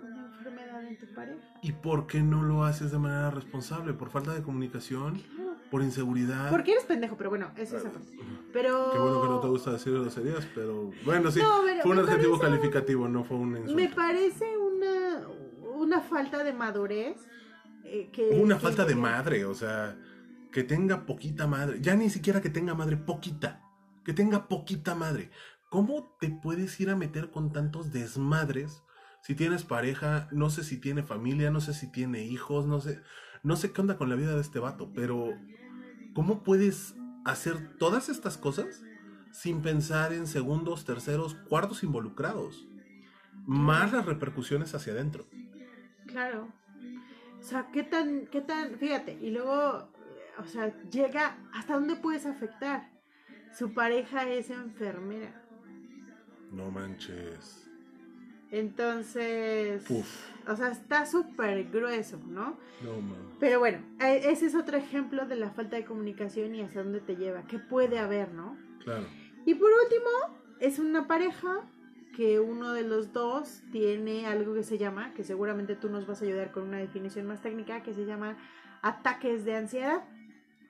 en tu pareja. ¿Y por qué no lo haces de manera responsable? ¿Por falta de comunicación? Claro. ¿Por inseguridad? Porque eres pendejo, pero bueno, eso es aparte. Pero. Qué bueno que no te gusta decir groserías, pero bueno, sí, No, pero fue un adjetivo parece- calificativo, no fue un insulto. Me parece una, una falta de madurez. eh, que, Una que- falta de madre, o sea, que tenga poquita madre, ya ni siquiera que tenga madre, poquita, que tenga poquita madre. ¿Cómo te puedes ir a meter con tantos desmadres si tienes pareja, no sé si tiene familia, no sé si tiene hijos, no sé, no sé qué onda con la vida de este vato, pero ¿cómo puedes hacer todas estas cosas sin pensar en segundos, terceros, cuartos involucrados? Más las repercusiones hacia adentro. Claro. O sea, ¿qué tan, qué tan, fíjate, y luego, o sea, llega, ¿hasta dónde puedes afectar? Su pareja es enfermera. No manches. Entonces, Uf, o sea, está súper grueso, ¿no? no mames. Pero bueno, eh, ese es otro ejemplo de la falta de comunicación y hasta dónde te lleva, qué puede haber, ¿no? Claro. Y por último, es una pareja que uno de los dos tiene algo que se llama, que seguramente tú nos vas a ayudar con una definición más técnica, que se llama ataques de ansiedad.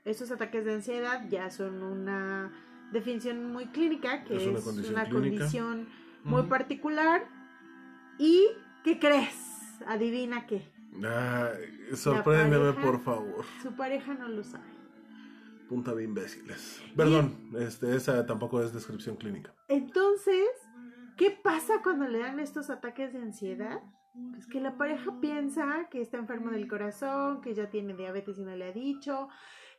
Estos ataques de ansiedad ya son una definición muy clínica, que Es es una una condición muy particular. ¿Y qué crees? Adivina qué. Ay, sorpréndeme, pareja- por favor. Su pareja no lo sabe. Punta de imbéciles. Perdón, este, esa tampoco es descripción clínica. Entonces, ¿qué pasa cuando le dan estos ataques de ansiedad? Pues que la pareja piensa que está enfermo del corazón, que ya tiene diabetes y no le ha dicho,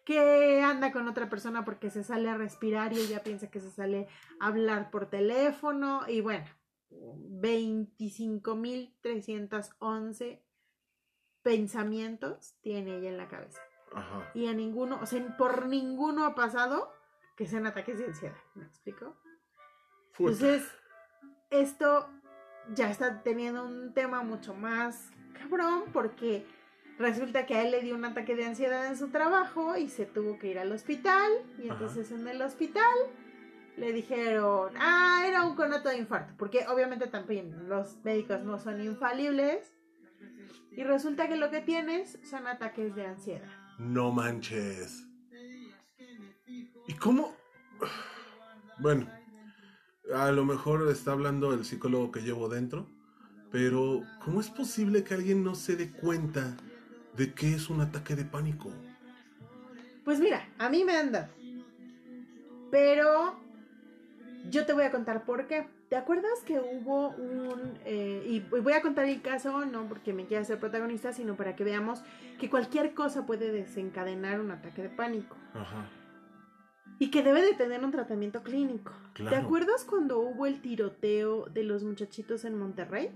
que anda con otra persona porque se sale a respirar y ella piensa que se sale a hablar por teléfono y bueno, 25.311 pensamientos tiene ella en la cabeza. Ajá. Y a ninguno, o sea, por ninguno ha pasado que sean ataques de ansiedad. ¿Me explico? Puta. Entonces, esto ya está teniendo un tema mucho más cabrón porque resulta que a él le dio un ataque de ansiedad en su trabajo y se tuvo que ir al hospital y Ajá. entonces en el hospital le dijeron, ah, era un conato de infarto, porque obviamente también los médicos no son infalibles y resulta que lo que tienes son ataques de ansiedad. No manches. ¿Y cómo? Bueno, a lo mejor está hablando el psicólogo que llevo dentro, pero ¿cómo es posible que alguien no se dé cuenta de que es un ataque de pánico? Pues mira, a mí me han dado. Pero yo te voy a contar por qué. ¿Te acuerdas que hubo un... eh, y voy a contar el caso, no porque me quiera ser protagonista, sino para que veamos que cualquier cosa puede desencadenar un ataque de pánico. Ajá. Y que debe de tener un tratamiento clínico. ¿Te Claro. acuerdas cuando hubo el tiroteo de los muchachitos en Monterrey?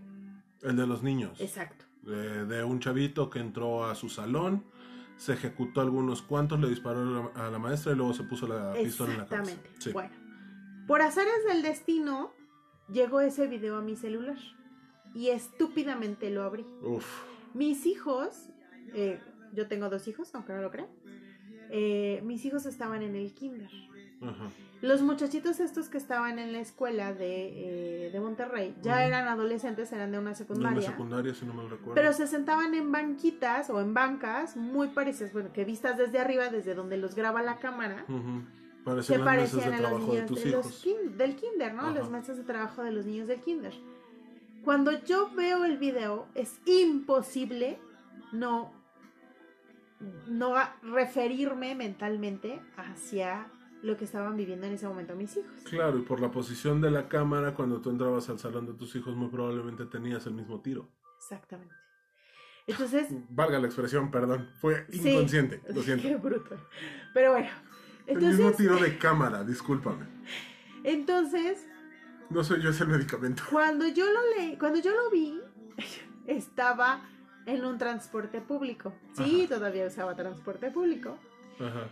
El de los niños. Exacto. de, de un chavito que entró a su salón, se ejecutó algunos cuantos, le disparó a la, a la maestra y luego se puso la pistola en la cabeza. Exactamente. Sí. Bueno, por azares del destino, llegó ese video a mi celular y estúpidamente lo abrí. Uf. Mis hijos, eh, yo tengo dos hijos, aunque no lo crean, eh, mis hijos estaban en el kinder. Ajá. Los muchachitos estos que estaban en la escuela de, eh, de Monterrey ya eran adolescentes, eran de una De una secundaria. secundaria, si no me recuerdo. Pero se sentaban en banquitas o en bancas muy parecidas, bueno, que vistas desde arriba, desde donde los graba la cámara, Parecían las mesas parecían de a los de niños tus de los kin- del kinder, ¿no? Ajá. Las mesas de trabajo de los niños del kinder. Cuando yo veo el video, es imposible no, no referirme mentalmente hacia lo que estaban viviendo en ese momento mis hijos. Claro, y por la posición de la cámara, cuando tú entrabas al salón de tus hijos, muy probablemente tenías el mismo tiro. Exactamente. Entonces, [LAUGHS] Valga la expresión, perdón. Fue Sí. inconsciente, lo [LAUGHS] siento. qué bruto. Pero bueno, el mismo tiro de cámara, discúlpame. entonces No soy yo ese medicamento. Cuando yo lo leí, cuando yo lo vi, estaba en un transporte público. Sí, todavía usaba transporte público. Ajá.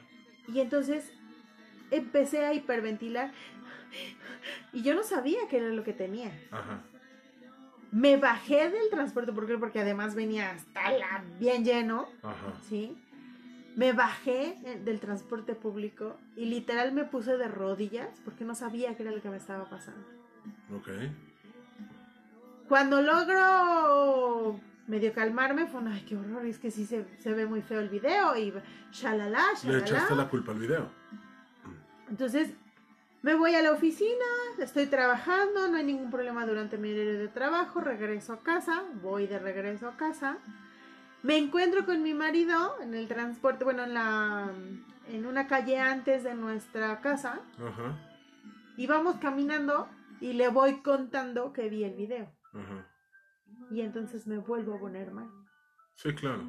Y entonces empecé a hiperventilar. Y yo no sabía qué era lo que tenía. Ajá. Me bajé del transporte público porque además venía hasta la bien lleno, Ajá. ¿sí? Me bajé del transporte público y literal me puse de rodillas porque no sabía qué era lo que me estaba pasando. Ok. Cuando logro medio calmarme, fue, ay, qué horror, es que sí se, se ve muy feo el video y shalala, Le echaste shalala. la culpa al video. Entonces, me voy a la oficina, estoy trabajando, no hay ningún problema durante mi horario de trabajo, regreso a casa, voy de regreso a casa, me encuentro con mi marido en el transporte, bueno, en la en una calle antes de nuestra casa Ajá. y vamos caminando y le voy contando que vi el video. Ajá. Y entonces me vuelvo a poner mal. Sí, claro.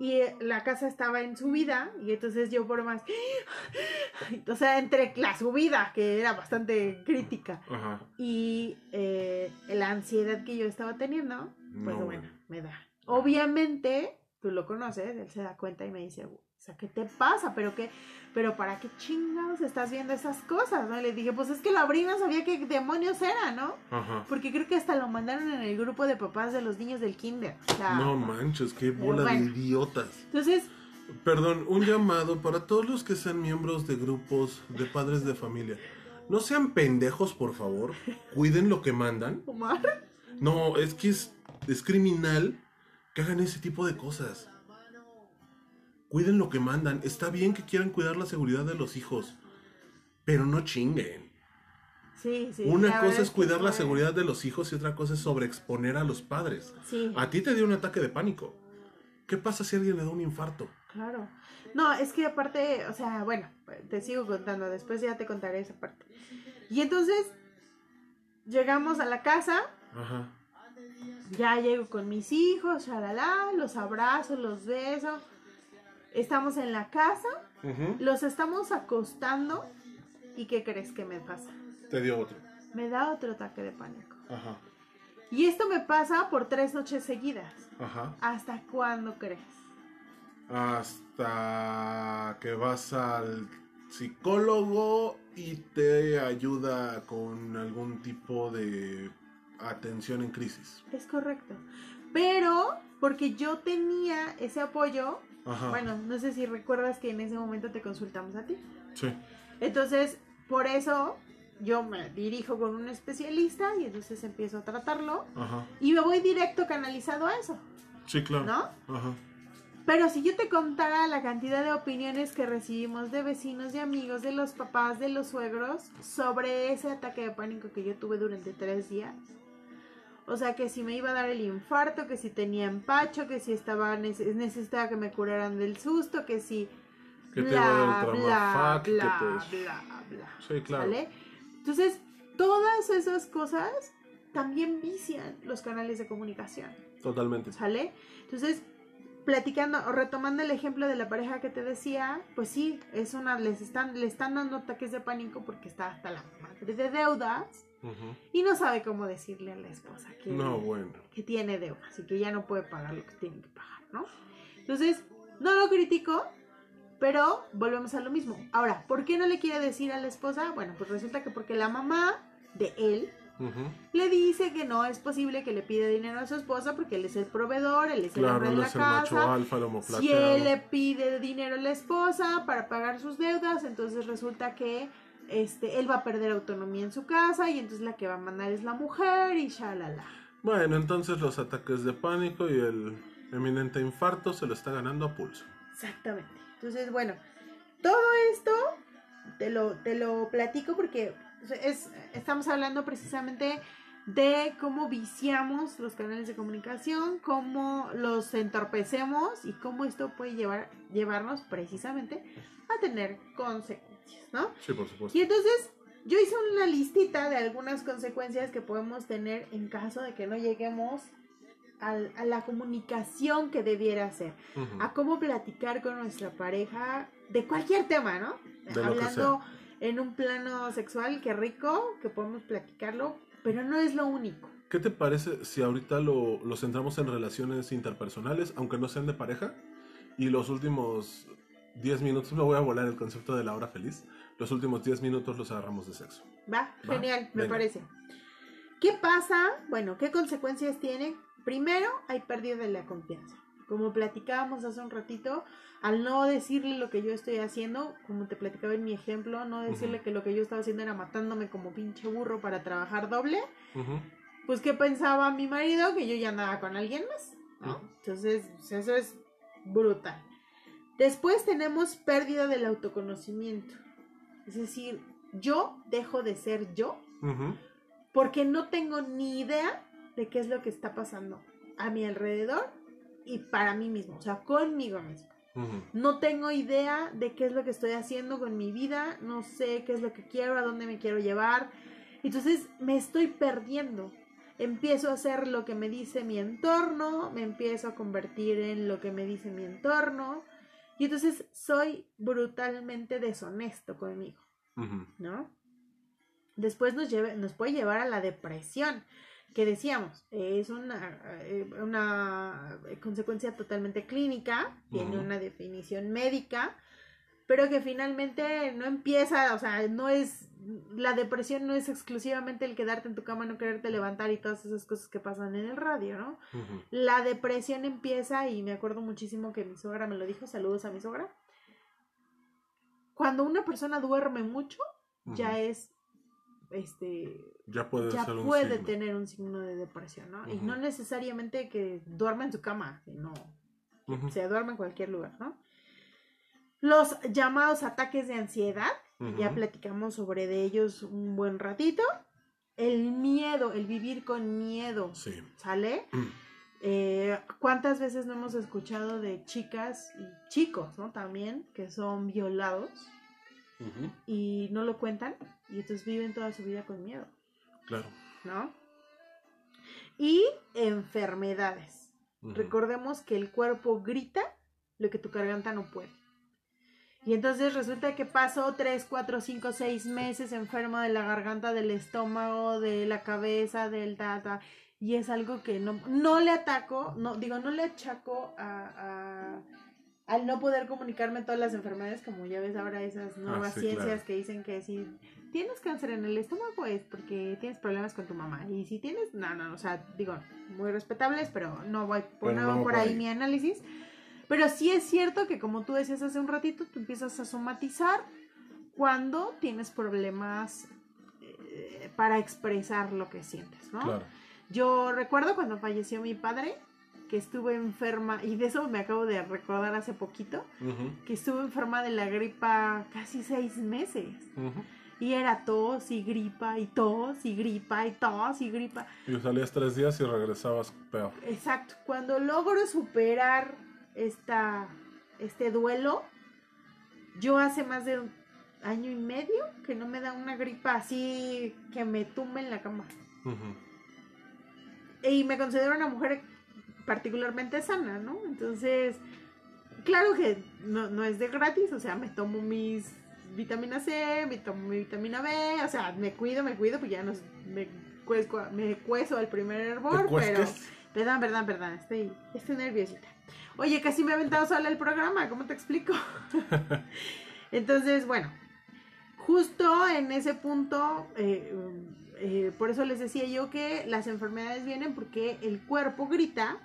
Y eh, la casa estaba en subida y entonces yo por más... [GASPS] O sea, entre la subida, que era bastante crítica, Ajá. y eh, la ansiedad que yo estaba teniendo, pues No, bueno, bueno. me da. Obviamente, tú lo conoces, él se da cuenta y me dice, o sea, ¿qué te pasa? ¿Pero qué? ¿Pero para qué chingados estás viendo esas cosas? ¿no? Y le dije, pues es que lo abrí, no sabía qué demonios era, ¿no? Ajá. Porque creo que hasta lo mandaron en el grupo de papás de los niños del kinder. O sea, No manches, qué bola bueno. de idiotas. Entonces, Perdón, un llamado para todos los que sean miembros de grupos de padres de familia. No sean pendejos, por favor. Cuiden lo que mandan. [LAUGHS] Omar, No, es que es, es criminal que hagan ese tipo de cosas. Cuiden lo que mandan. Está bien que quieran cuidar la seguridad de los hijos, pero no chinguen. sí, sí. Una cosa es cuidar la seguridad de los hijos y otra cosa es sobreexponer a los padres. Sí, A ti te dio un ataque de pánico. ¿Qué pasa si alguien le da un infarto? claro. No, es que aparte, o sea, bueno, te sigo contando, después ya te contaré esa parte. Y entonces, llegamos a la casa, Ajá. Ya llego con mis hijos, shalala, los abrazo, los beso. Estamos en la casa, los estamos acostando. ¿Y qué crees que me pasa? Te dio otro. Me da otro ataque de pánico. Ajá. Y esto me pasa por tres noches seguidas. Ajá. ¿Hasta cuándo crees? Hasta que vas al psicólogo y te ayuda con algún tipo de atención en crisis. Es correcto. Pero porque yo tenía ese apoyo, Ajá. bueno, no sé si recuerdas que en ese momento te consultamos a ti. Sí. Entonces, por eso yo me dirijo con un especialista y entonces empiezo a tratarlo Ajá. y me voy directo canalizado a eso, Sí, claro. ¿no? Ajá. Pero si yo te contara la cantidad de opiniones que recibimos de vecinos, de amigos, de los papás, de los suegros sobre ese ataque de pánico que yo tuve durante tres días. O sea, que si me iba a dar el infarto, que si tenía empacho, que si estaba nece- necesitaba que me curaran del susto, que si Que te va a dar el bla, que bla, te- bla, bla. Sí, claro. ¿Sale? Entonces, todas esas cosas también vician los canales de comunicación. Totalmente. ¿Sale? Entonces, platicando o retomando el ejemplo de la pareja que te decía, pues sí, es una, les están, le están dando ataques de pánico porque está hasta la madre de deudas Y no sabe cómo decirle a la esposa que, No, bueno. que tiene deudas y que ya no puede pagar lo que tiene que pagar, ¿no? Entonces, no lo critico, pero volvemos a lo mismo. Ahora, ¿por qué no le quiere decir a la esposa? Bueno, pues resulta que porque la mamá de él le dice que no es posible que le pida dinero a su esposa porque él es el proveedor, él es el Claro, hombre de la es el macho casa. alfa, Si él le pide dinero a la esposa para pagar sus deudas, entonces resulta que este, él va a perder autonomía en su casa y entonces la que va a mandar es la mujer y shalala. Bueno, entonces los ataques de pánico y el eminente infarto se lo está ganando a pulso. Exactamente. Entonces, bueno, todo esto te lo, te lo platico porque es, estamos hablando precisamente de cómo viciamos los canales de comunicación, cómo los entorpecemos y cómo esto puede llevar, llevarnos precisamente a tener consecuencias, ¿no? Sí, por supuesto. Y entonces yo hice una listita de algunas consecuencias que podemos tener en caso de que no lleguemos a la comunicación que debiera ser a cómo platicar con nuestra pareja de cualquier tema, ¿no? De Hablando en un plano sexual, qué rico, que podemos platicarlo, pero no es lo único. ¿Qué te parece si ahorita lo, lo centramos en relaciones interpersonales, aunque no sean de pareja? Y los últimos 10 minutos, [LAUGHS] me voy a volar el concepto de la hora feliz, los últimos 10 minutos los agarramos de sexo. Va, Va, genial, me venga. parece. ¿Qué pasa? Bueno, ¿qué consecuencias tiene? Primero, hay pérdida de la confianza. Como platicábamos hace un ratito, al no decirle lo que yo estoy haciendo, como te platicaba en mi ejemplo, no decirle que lo que yo estaba haciendo era matándome como pinche burro para trabajar doble, pues ¿qué pensaba mi marido? Que yo ya andaba con alguien más. Entonces, pues, eso es brutal. Después tenemos pérdida del autoconocimiento. Es decir, yo dejo de ser yo porque no tengo ni idea de qué es lo que está pasando a mi alrededor y para mí mismo, o sea, conmigo mismo. No tengo idea de qué es lo que estoy haciendo con mi vida, no sé qué es lo que quiero, a dónde me quiero llevar. Entonces me estoy perdiendo. Empiezo a hacer lo que me dice mi entorno, me empiezo a convertir en lo que me dice mi entorno. Y entonces soy brutalmente deshonesto conmigo. ¿no? Después nos, lleve- nos puede llevar a la depresión, que decíamos, es una, eh, una consecuencia totalmente clínica, tiene una definición médica, pero que finalmente no empieza, o sea, no es, la depresión no es exclusivamente el quedarte en tu cama, no quererte levantar y todas esas cosas que pasan en el radio, ¿no? La depresión empieza, y me acuerdo muchísimo que mi suegra me lo dijo, saludos a mi suegra, cuando una persona duerme mucho, ya es, este, Ya puede ya un tener un signo de depresión, ¿no? Y no necesariamente que duerma en su cama, sino Ujú. se duerme en cualquier lugar, ¿no? Los llamados ataques de ansiedad, ya platicamos sobre de ellos un buen ratito. El miedo, el vivir con miedo, Sí. ¿sale? Eh, ¿Cuántas veces no hemos escuchado de chicas y chicos, ¿no? También que son violados y no lo cuentan y entonces viven toda su vida con miedo, Claro. ¿no? Y enfermedades. Recordemos que el cuerpo grita lo que tu garganta no puede. Y entonces resulta que pasó 3, 4, 5, 6 meses enfermo de la garganta, del estómago, de la cabeza, del data. Y es algo que no, no le ataco, no, digo, no le achaco a, a- al no poder comunicarme todas las enfermedades, como ya ves ahora esas nuevas Ah, sí, ciencias claro. que dicen que si tienes cáncer en el estómago es porque tienes problemas con tu mamá. Y si tienes, no, no, o sea, digo, muy respetables, pero no voy por, no no por ahí mi análisis. Pero sí es cierto que como tú decías hace un ratito, tú empiezas a somatizar cuando tienes problemas eh, para expresar lo que sientes, ¿no? Claro. Yo recuerdo cuando falleció mi padre, que estuve enferma, y de eso me acabo de recordar hace poquito, Ujú. que estuve enferma de la gripa casi seis meses. Ujú. Y era tos y gripa y tos y gripa y tos y gripa. Y salías tres días y regresabas peor. Exacto. Cuando logro superar esta, este duelo, yo hace más de un año y medio que no me da una gripa así que me tumbe en la cama. Y me considero una mujer particularmente sana, ¿no? Entonces, claro que no, no es de gratis, o sea, me tomo mis vitamina C, mi vitamina B, o sea, me cuido, me cuido, pues ya no me cuesco, me cueso al primer hervor, ¿Te pero perdón, perdón, perdón, estoy, estoy nerviosita. Oye, casi me he aventado sola el programa, ¿cómo te explico? [LAUGHS] Entonces, bueno, justo en ese punto, eh, eh, por eso les decía yo que las enfermedades vienen porque el cuerpo grita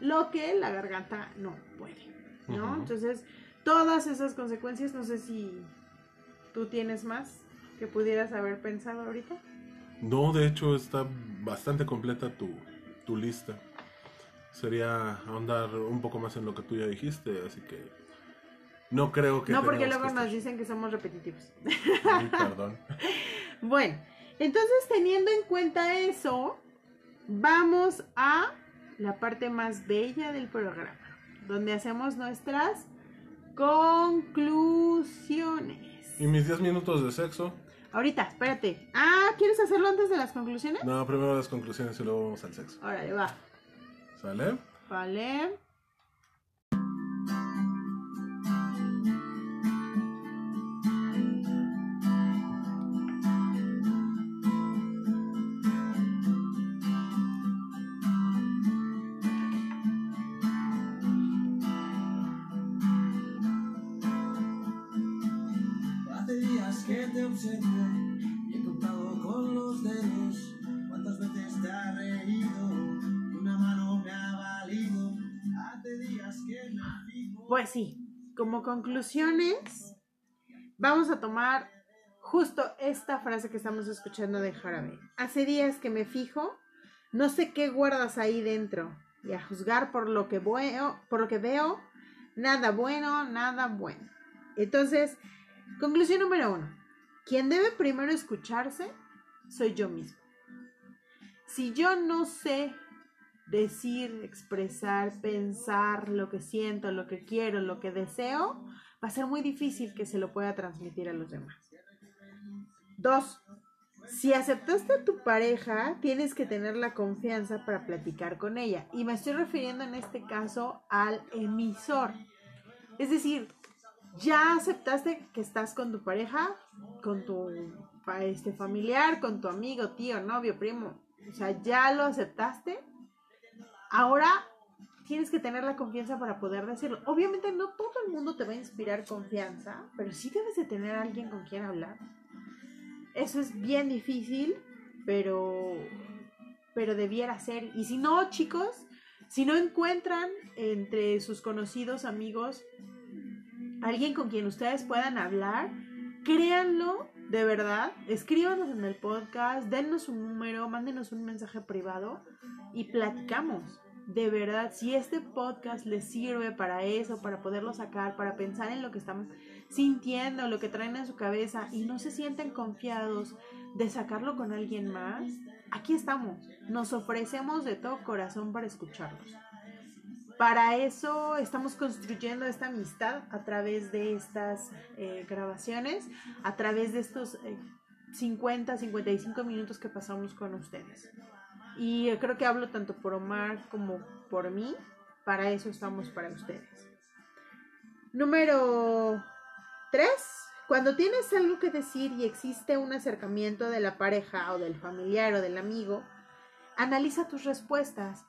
lo que la garganta no puede, ¿no? Entonces, todas esas consecuencias, no sé si tú tienes más que pudieras haber pensado ahorita. No, de hecho está bastante completa tu, tu lista. Sería ahondar un poco más en lo que tú ya dijiste, así que no creo que... No, porque luego nos dicen que somos repetitivos. Ay, Perdón. [LAUGHS] Bueno, entonces teniendo en cuenta eso, vamos a la parte más bella del programa, donde hacemos nuestras conclusiones. ¿Y mis 10 minutos de sexo? Ahorita, espérate. Ah, ¿quieres hacerlo antes de las conclusiones? No, primero las conclusiones y luego vamos al sexo. Órale, va. ¿Sale? Vale. Sí, como conclusiones, vamos a tomar justo esta frase que estamos escuchando de Jarabe. Hace días que me fijo, no sé qué guardas ahí dentro, y a juzgar por lo que veo, por lo que veo, nada bueno, nada bueno. Entonces, conclusión número uno, quien debe primero escucharse soy yo mismo. Si yo no sé decir, expresar, pensar lo que siento, lo que quiero, lo que deseo, va a ser muy difícil que se lo pueda transmitir a los demás. Dos, si aceptaste a tu pareja, tienes que tener la confianza para platicar con ella. Y me estoy refiriendo en este caso al emisor. Es decir, ya aceptaste que estás con tu pareja, con tu este, familiar, con tu amigo, tío, novio, primo. O sea, ya lo aceptaste. Ahora tienes que tener la confianza para poder decirlo. Obviamente no todo el mundo te va a inspirar confianza, pero sí debes de tener alguien con quien hablar. Eso es bien difícil, pero pero debiera ser. Y si no, chicos, si no encuentran entre sus conocidos amigos alguien con quien ustedes puedan hablar, créanlo de verdad, escríbanos en el podcast, dennos un número, mándenos un mensaje privado y platicamos. De verdad, si este podcast les sirve para eso, para poderlo sacar, para pensar en lo que están sintiendo, lo que traen en su cabeza y no se sienten confiados de sacarlo con alguien más, aquí estamos. Nos ofrecemos de todo corazón para escucharlos. Para eso estamos construyendo esta amistad a través de estas eh, grabaciones, a través de estos eh, 50, 55 minutos que pasamos con ustedes. Y creo que hablo tanto por Omar como por mí. Para eso estamos para ustedes. Número 3. Cuando tienes algo que decir y existe un acercamiento de la pareja o del familiar o del amigo, analiza tus respuestas.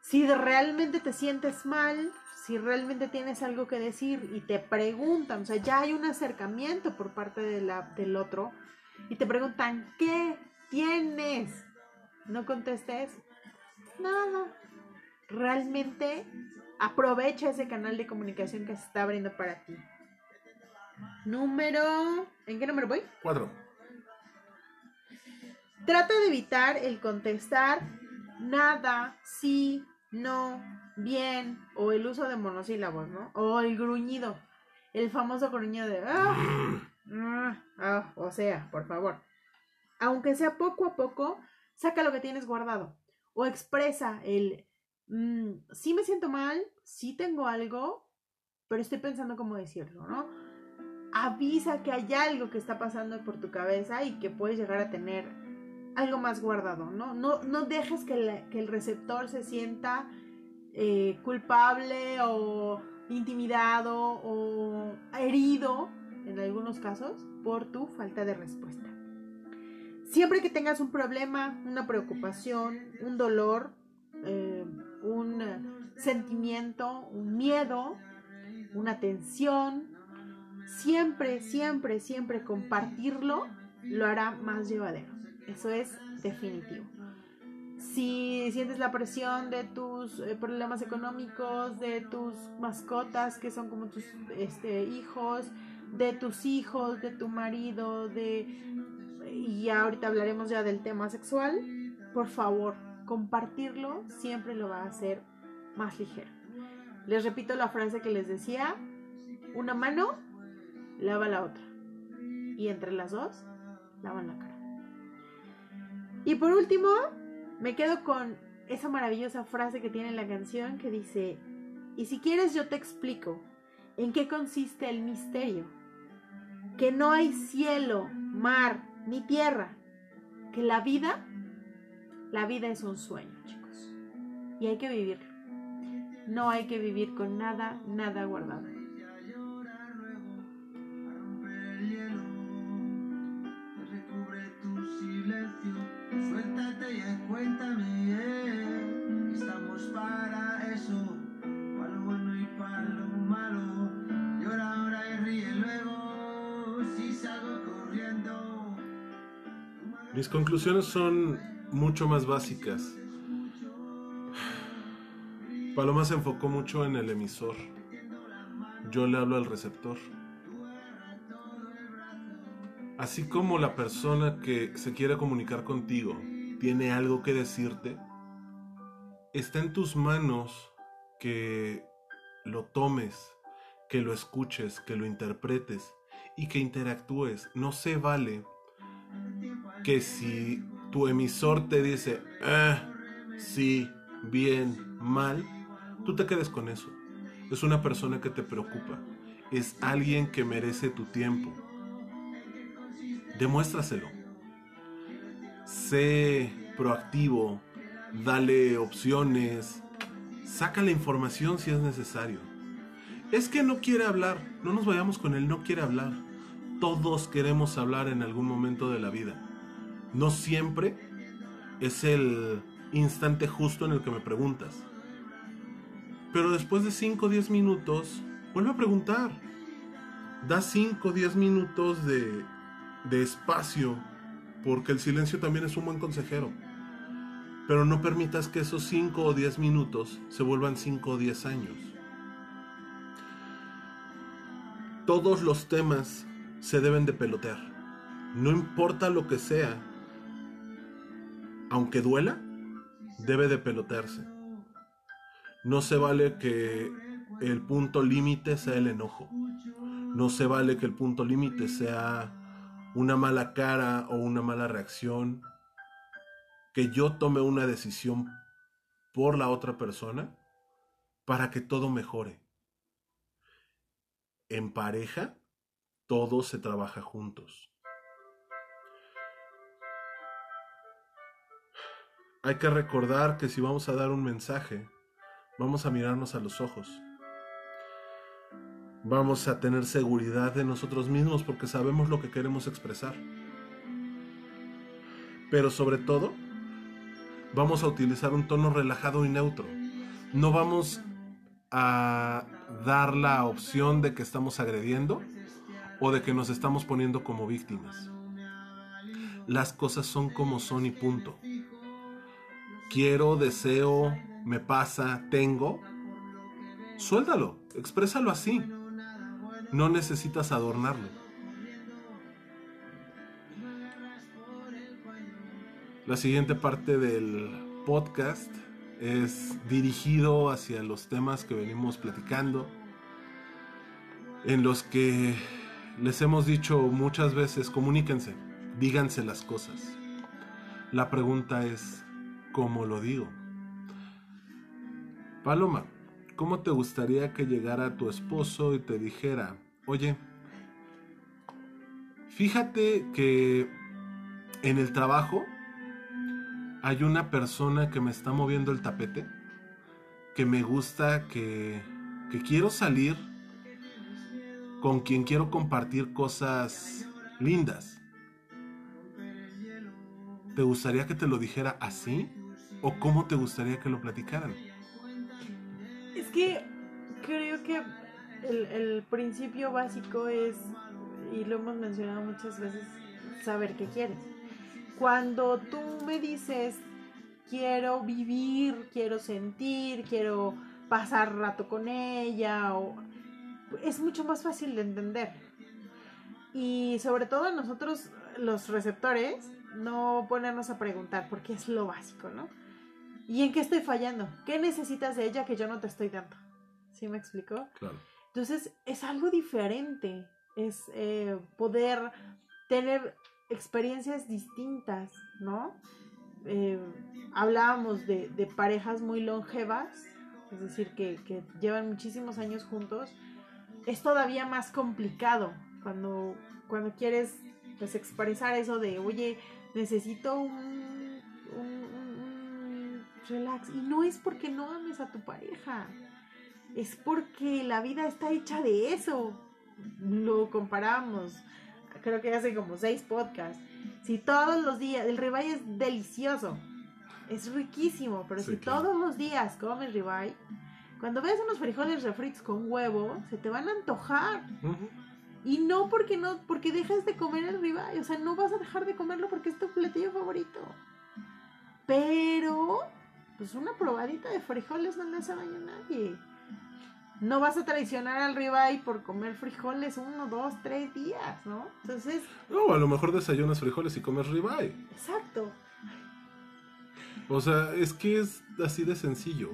Si realmente te sientes mal, si realmente tienes algo que decir y te preguntan, o sea, ya hay un acercamiento por parte de la, del otro y te preguntan, ¿qué tienes? No contestes nada. Realmente aprovecha ese canal de comunicación que se está abriendo para ti. Número... ¿En qué número voy? Cuatro. Trata de evitar el contestar nada, sí, no, bien, o el uso de monosílabos, ¿no? O el gruñido, el famoso gruñido de... "Ah, ah, ah", o sea, por favor. Aunque sea poco a poco, saca lo que tienes guardado. O expresa el... "Mm, sí me siento mal, sí tengo algo, pero estoy pensando cómo decirlo, ¿no? Avisa que hay algo que está pasando por tu cabeza y que puedes llegar a tener algo más guardado, ¿no? No, no dejes que, que el receptor se sienta eh, culpable o intimidado o herido en algunos casos, por tu falta de respuesta. Siempre que tengas un problema, una preocupación, un dolor, eh, un eh, sentimiento, un miedo, una tensión, siempre, siempre, siempre compartirlo lo hará más llevadero. Eso es definitivo. Si sientes la presión de tus eh, problemas económicos, de tus mascotas que son como tus este, hijos, de tus hijos, de tu marido, de y ya ahorita hablaremos ya del tema sexual, por favor, compartirlo siempre lo va a hacer más ligero. Les repito la frase que les decía, una mano lava la otra y entre las dos lavan la cara. Y por último, me quedo con esa maravillosa frase que tiene la canción que dice, y si quieres yo te explico en qué consiste el misterio, que no hay cielo, mar ni tierra, que la vida, la vida es un sueño, chicos, y hay que vivirlo. No hay que vivir con nada, nada guardado. Mis conclusiones son mucho más básicas. Paloma se enfocó mucho en el emisor. Yo le hablo al receptor. Así como la persona que se quiere comunicar contigo tiene algo que decirte, está en tus manos que lo tomes, que lo escuches, que lo interpretes y que interactúes. No se vale que si tu emisor te dice, ah, sí, bien, mal, tú te quedes con eso. Es una persona que te preocupa. Es alguien que merece tu tiempo. Demuéstraselo. Sé proactivo. Dale opciones. Saca la información si es necesario. Es que no quiere hablar. No nos vayamos con él, no quiere hablar. Todos queremos hablar en algún momento de la vida. No siempre es el instante justo en el que me preguntas. Pero después de 5 o 10 minutos, vuelve a preguntar. Da 5 o 10 minutos de, de espacio, porque el silencio también es un buen consejero. Pero no permitas que esos 5 o 10 minutos se vuelvan 5 o 10 años. Todos los temas se deben de pelotear. No importa lo que sea, aunque duela, debe de pelotearse. No se vale que el punto límite sea el enojo. No se vale que el punto límite sea una mala cara o una mala reacción. Que yo tome una decisión por la otra persona para que todo mejore. En pareja, todo se trabaja juntos. Hay que recordar que si vamos a dar un mensaje, vamos a mirarnos a los ojos. Vamos a tener seguridad de nosotros mismos porque sabemos lo que queremos expresar. Pero sobre todo, vamos a utilizar un tono relajado y neutro. No vamos a dar la opción de que estamos agrediendo o de que nos estamos poniendo como víctimas. Las cosas son como son y punto. Quiero, deseo, me pasa, tengo. Suéltalo, exprésalo así. No necesitas adornarlo. La siguiente parte del podcast es dirigido hacia los temas que venimos platicando, en los que les hemos dicho muchas veces, comuníquense, díganse las cosas. La pregunta es, ¿cómo lo digo? Paloma, ¿cómo te gustaría que llegara tu esposo y te dijera, oye, fíjate que en el trabajo hay una persona que me está moviendo el tapete, que me gusta, que, que quiero salir con quien quiero compartir cosas lindas. ¿Te gustaría que te lo dijera así? ¿O cómo te gustaría que lo platicaran? Es que creo que el, principio básico es, y lo hemos mencionado muchas veces, saber qué quieres. Cuando tú me dices, quiero vivir, quiero sentir, quiero pasar rato con ella, o, es mucho más fácil de entender. Y sobre todo nosotros, los receptores, no ponernos a preguntar, porque es lo básico, ¿no? ¿Y en qué estoy fallando? ¿Qué necesitas de ella que yo no te estoy dando? ¿Sí me explico? Claro. Entonces es algo diferente, es eh, poder tener experiencias distintas, ¿no? Eh, hablábamos de, de parejas muy longevas, es decir, que, que llevan muchísimos años juntos, es todavía más complicado cuando, cuando quieres pues expresar eso de, oye, necesito un relax. Y no es porque no ames a tu pareja, es porque la vida está hecha de eso. Lo comparamos, creo que hace como seis podcasts. Si todos los días, el ribeye es delicioso, es riquísimo, pero Sí, si claro. todos los días comes ribeye, cuando ves unos frijoles refritos con huevo, se te van a antojar. Y no porque no, porque dejas de comer el ribeye, o sea, no vas a dejar de comerlo porque es tu platillo favorito. Pero, pues una probadita de frijoles no le hace daño a nadie. No vas a traicionar al ribeye por comer frijoles uno, dos, tres días, ¿no? Entonces, No, a lo mejor desayunas frijoles y comes ribeye. exacto. O sea, es que es así de sencillo.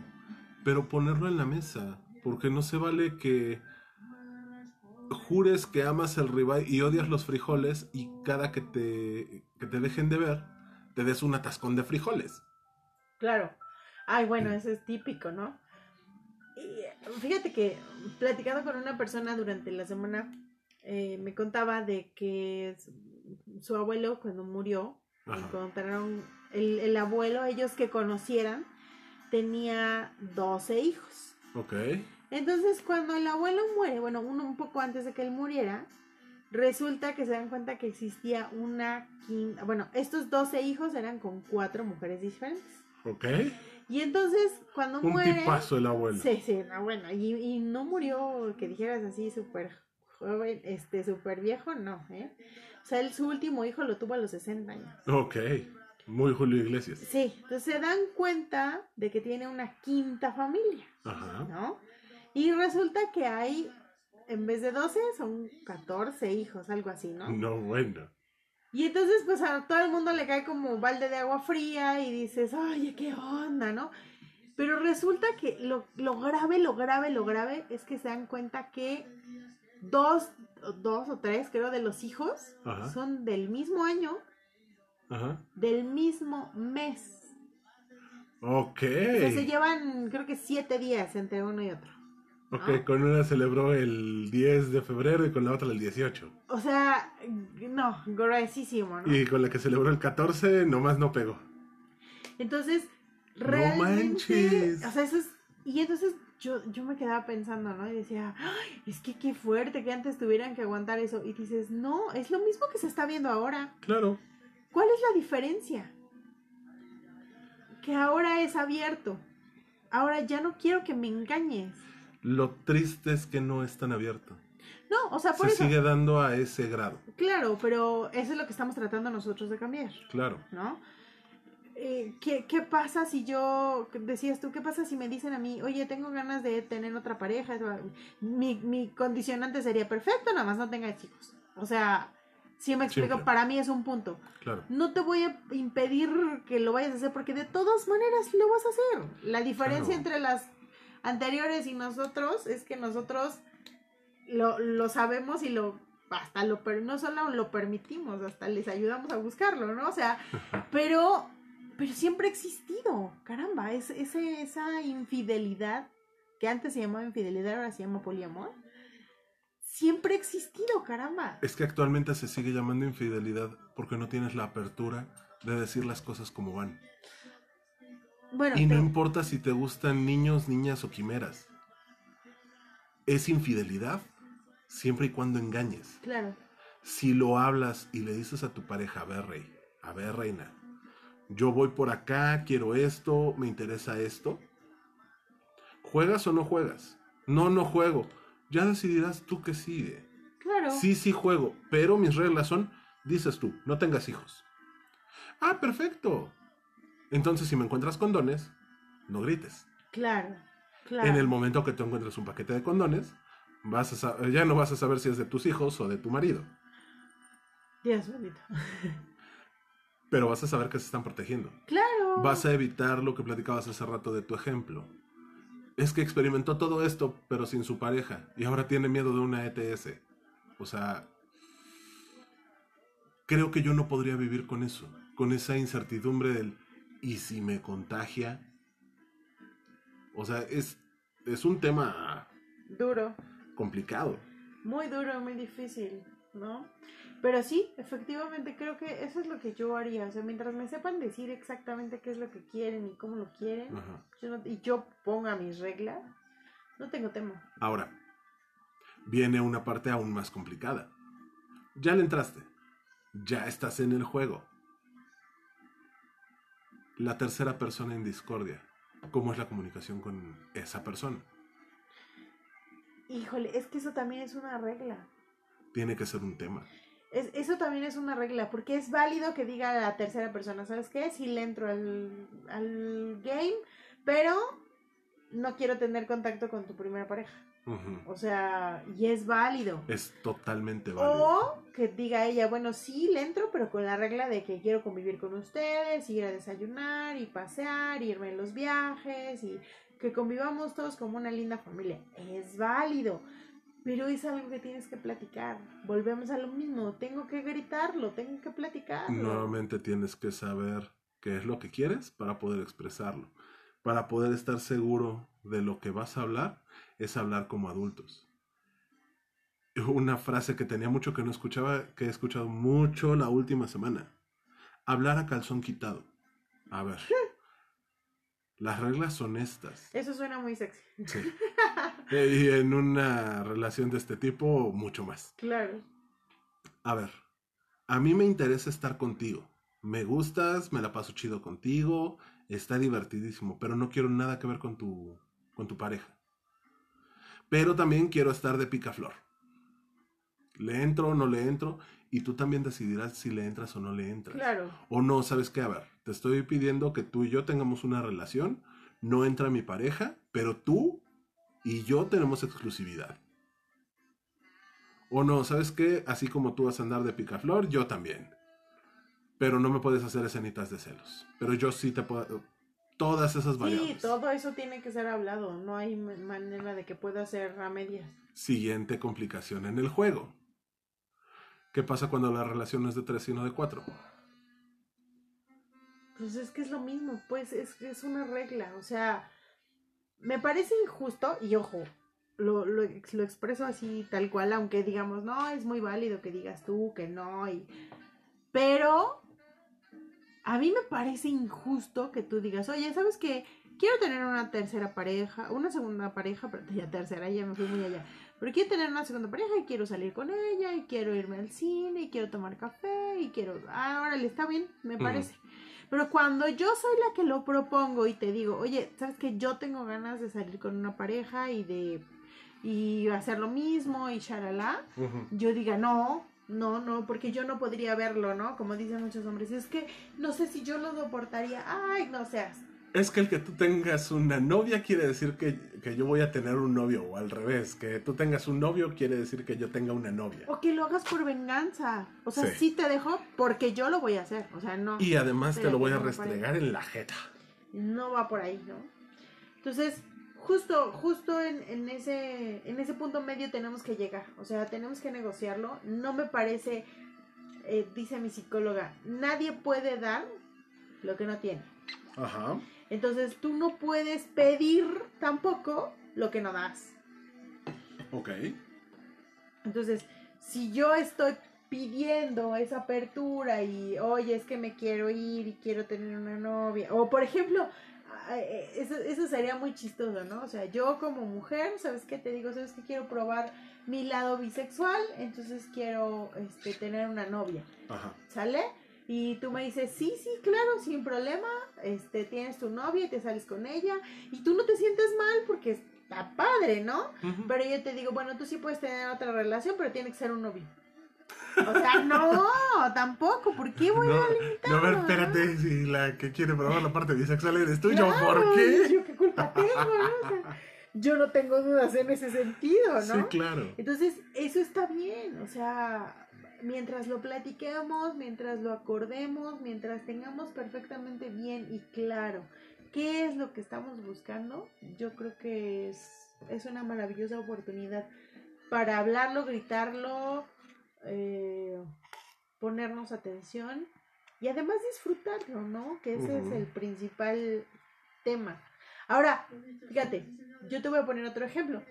Pero ponerlo en la mesa. Porque no se vale que jures que amas el ribeye y odias los frijoles y cada que te, que te dejen de ver, te des un atascón de frijoles. Claro. Ay, bueno, eso es típico, ¿no? Y, eh, fíjate que platicando con una persona durante la semana, eh, me contaba de que su, su abuelo cuando murió, Ajá. encontraron, el, el abuelo, ellos que conocieran, tenía 12 hijos. Ok. Entonces, cuando el abuelo muere, bueno, uno un poco antes de que él muriera, resulta que se dan cuenta que existía una quinta, bueno, estos 12 hijos eran con cuatro mujeres diferentes. Ok. Y entonces, cuando Un muere... tipazo el abuelo. Sí, sí, no, bueno, y, y no murió, que dijeras así, súper joven, este, súper viejo, no, ¿eh? O sea, él, su último hijo lo tuvo a los 60 años. Ok. Muy Julio Iglesias. Sí, entonces se dan cuenta de que tiene una quinta familia, Ajá. ¿no? Y resulta que hay, en vez de 12, son 14 hijos, algo así, ¿no? No, bueno. Y entonces, pues a todo el mundo le cae como balde de agua fría y dices, oye, qué onda, ¿no? Pero resulta que lo, lo grave, lo grave, lo grave es que se dan cuenta que dos, dos o tres, creo, de los hijos Ajá. son del mismo año, Ajá. del mismo mes. Ok. O sea, se llevan, creo que siete días entre uno y otro. Ok, ¿no? con una celebró el 10 de febrero y con la otra el 18. O sea, no, gruesísimo, ¿no? Y con la que celebró el 14 nomás no pegó. Entonces, No realmente, manches. o sea, eso es, y entonces yo, yo me quedaba pensando, ¿no? Y decía, "Ay, es que qué fuerte que antes tuvieran que aguantar eso. Y dices, no, es lo mismo que se está viendo ahora. Claro. ¿Cuál es la diferencia? Que ahora es abierto. Ahora ya no quiero que me engañes. Lo triste es que no es tan abierto. No, o sea, por Se eso, sigue dando a ese grado. claro, pero eso es lo que estamos tratando nosotros de cambiar. Claro. ¿no? Eh, ¿qué, ¿Qué pasa si yo, decías tú, qué pasa si me dicen a mí, oye, tengo ganas de tener otra pareja? Mi, mi condicionante sería perfecto, nada más no tengas hijos. O sea, si me explico, para mí es un punto. Claro. No te voy a impedir que lo vayas a hacer porque de todas maneras lo vas a hacer. La diferencia Claro. entre las anteriores y nosotros es que nosotros lo, lo sabemos y lo hasta lo per- no solo lo permitimos, hasta les ayudamos a buscarlo, ¿no? O sea, pero pero siempre ha existido, caramba, es, ese, esa infidelidad que antes se llamaba infidelidad, ahora se llama poliamor. Siempre ha existido, caramba. Es que actualmente se sigue llamando infidelidad porque no tienes la apertura de decir las cosas como van. Bueno, Y no importa si te gustan niños, niñas o quimeras. ¿Es infidelidad? siempre y cuando engañes. Claro. Si lo hablas y le dices a tu pareja, a ver, rey, a ver, reina, yo voy por acá, quiero esto, me interesa esto, ¿juegas o no juegas? No, no juego. Ya decidirás tú que sigue. Claro. Sí, sí juego, pero mis reglas son, dices tú, no tengas hijos. Ah, perfecto. Entonces, si me encuentras condones, no grites. Claro. Claro. En el momento que tú encuentres un paquete de condones, vas a sa- ya no vas a saber si es de tus hijos o de tu marido, Dios bendito. [LAUGHS] pero vas a saber que se están protegiendo. Claro. Vas a evitar lo que platicabas hace rato de tu ejemplo. Es que experimentó todo esto, pero sin su pareja, y ahora tiene miedo de una ETS. O sea, creo que yo no podría vivir con eso, con esa incertidumbre del ¿y si me contagia? O sea, es, es un tema Duro. complicado. Muy duro, muy difícil, ¿no? Pero sí, efectivamente creo que eso es lo que yo haría. O sea, mientras me sepan decir exactamente qué es lo que quieren y cómo lo quieren, Ajá. yo no- y yo ponga mis reglas, no tengo tema. Ahora, viene una parte aún más complicada. Ya le entraste. Ya estás en el juego. La tercera persona en discordia. ¿Cómo es la comunicación con esa persona? Híjole, es que eso también es una regla. Tiene que ser un tema. Es, eso también es una regla, porque es válido que diga la tercera persona, ¿sabes qué? Sí le entro al, al game, pero no quiero tener contacto con tu primera pareja. O sea, y es válido. Es totalmente válido. O que diga ella, bueno, sí le entro, pero con la regla de que quiero convivir con ustedes, ir a desayunar y pasear, irme en los viajes y que convivamos todos como una linda familia. Es válido, pero es algo que tienes que platicar. Volvemos a lo mismo, tengo que gritarlo, tengo que platicarlo. Nuevamente tienes que saber qué es lo que quieres para poder expresarlo. Para poder estar seguro de lo que vas a hablar, es hablar como adultos. Una frase que tenía mucho que no escuchaba, que he escuchado mucho la última semana. Hablar a calzón quitado. A ver. [LAUGHS] Las reglas son estas. Eso suena muy sexy. Sí. [LAUGHS] Eh, Y en una relación de este tipo, mucho más. Claro. A ver, a mí me interesa estar contigo. Me gustas, me la paso chido contigo, está divertidísimo, pero no quiero nada que ver con tu, con tu pareja. Pero también quiero estar de picaflor. Le entro o no le entro, y tú también decidirás si le entras o no le entras. Claro. O no, ¿sabes qué? A ver, te estoy pidiendo que tú y yo tengamos una relación, no entra mi pareja, pero tú y yo tenemos exclusividad. O no, ¿sabes qué? Así como tú vas a andar de picaflor, yo también. Pero no me puedes hacer escenitas de celos. Pero yo sí te puedo... Todas esas Sí, variables. todo eso tiene que ser hablado. No hay ma- manera de que pueda ser a medias. Siguiente complicación en el juego. ¿Qué pasa cuando la relación no es de 3 sino de 4? Pues es que es lo mismo, pues es, es una regla, o sea, me parece injusto y ojo, lo, lo, lo expreso así tal cual, aunque digamos, no, es muy válido que digas tú que no, y... pero a mí me parece injusto que tú digas, oye, ¿sabes qué? Quiero tener una tercera pareja, una segunda pareja, pero ya tercera, ya me fui muy allá. Pero quiero tener una segunda pareja y quiero salir con ella y quiero irme al cine y quiero tomar café y quiero... Ah, órale, está bien, me parece. Pero cuando yo soy la que lo propongo y te digo, oye, ¿sabes que Yo tengo ganas de salir con una pareja y de... y hacer lo mismo y shalala. Yo diga, no, no, no, porque yo no podría verlo, ¿no? Como dicen muchos hombres, es que no sé si yo lo soportaría. Ay, no seas. Es que el que tú tengas una novia quiere decir que, que yo voy a tener un novio, o al revés, que tú tengas un novio quiere decir que yo tenga una novia. O que lo hagas por venganza. O sea, Sí. sí, te dejo porque yo lo voy a hacer. O sea, no. Y además te lo voy a restregar en la jeta. no va por ahí, ¿no? Entonces, justo, justo en, en ese, en ese punto medio tenemos que llegar. O sea, tenemos que negociarlo. No me parece, eh, dice mi psicóloga, nadie puede dar lo que no tiene. Ajá. Entonces, tú no puedes pedir tampoco lo que no das. Ok. Entonces, si yo estoy pidiendo esa apertura y, oye, es que me quiero ir y quiero tener una novia. O, por ejemplo, eso, eso sería muy chistoso, ¿no? O sea, yo como mujer, ¿sabes qué? Te digo, ¿sabes qué? Quiero probar mi lado bisexual, entonces quiero este, tener una novia. Ajá. ¿Sale? Y tú me dices, sí, sí, claro, sin problema, este, tienes tu novia y te sales con ella, y tú no te sientes mal porque está padre, ¿no? Pero yo te digo, bueno, tú sí puedes tener otra relación, pero tiene que ser un novio. O sea, no, tampoco, ¿por qué voy No, a limitar? no, a ver, espérate, si la que quiere probar la parte bisexual eres tú, yo, ¿por qué? Yo qué culpa tengo, ¿no? O sea, yo no tengo dudas en ese sentido, ¿no? Sí, claro. Entonces, eso está bien, o sea, mientras lo platiquemos, mientras lo acordemos, mientras tengamos perfectamente bien y claro qué es lo que estamos buscando, yo creo que es, es una maravillosa oportunidad para hablarlo, gritarlo, eh, ponernos atención y además disfrutarlo, ¿no? Que ese es el principal tema. Ahora, fíjate, yo te voy a poner otro ejemplo.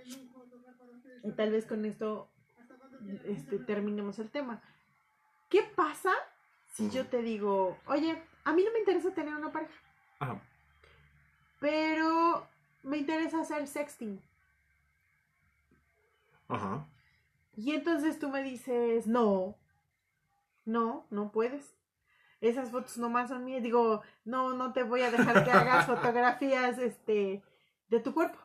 Y tal vez con esto este, terminemos el tema. ¿Qué pasa si yo te digo, oye, a mí no me interesa tener una pareja, Ajá. pero me interesa hacer sexting? Ajá. Y entonces tú me dices, no, no, no puedes. Esas fotos nomás son mías. Digo, no, no te voy a dejar que hagas [LAUGHS] fotografías este, de tu cuerpo.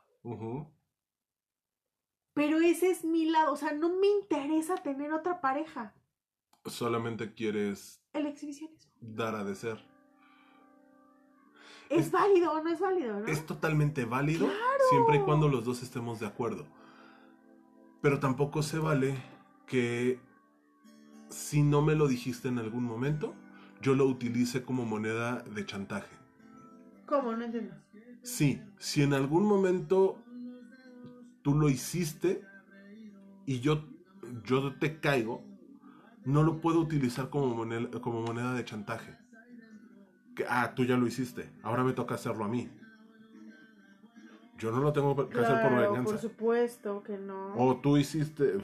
Pero ese es mi lado. O sea, no me interesa tener otra pareja. Solamente quieres El exhibicionismo. dar a desear. ¿Es, Es- válido o no es válido, no? Es totalmente válido siempre y cuando los dos estemos de acuerdo. Pero tampoco se vale que si no me lo dijiste en algún momento, yo lo utilice como moneda de chantaje. ¿Cómo? No entiendo. Sí, si en algún momento tú lo hiciste y yo, yo te caigo, no lo puedo utilizar como moneda, como moneda de chantaje. Que, ah, tú ya lo hiciste, ahora me toca hacerlo a mí. Yo no lo tengo que hacer por venganza. por supuesto que no. O tú hiciste,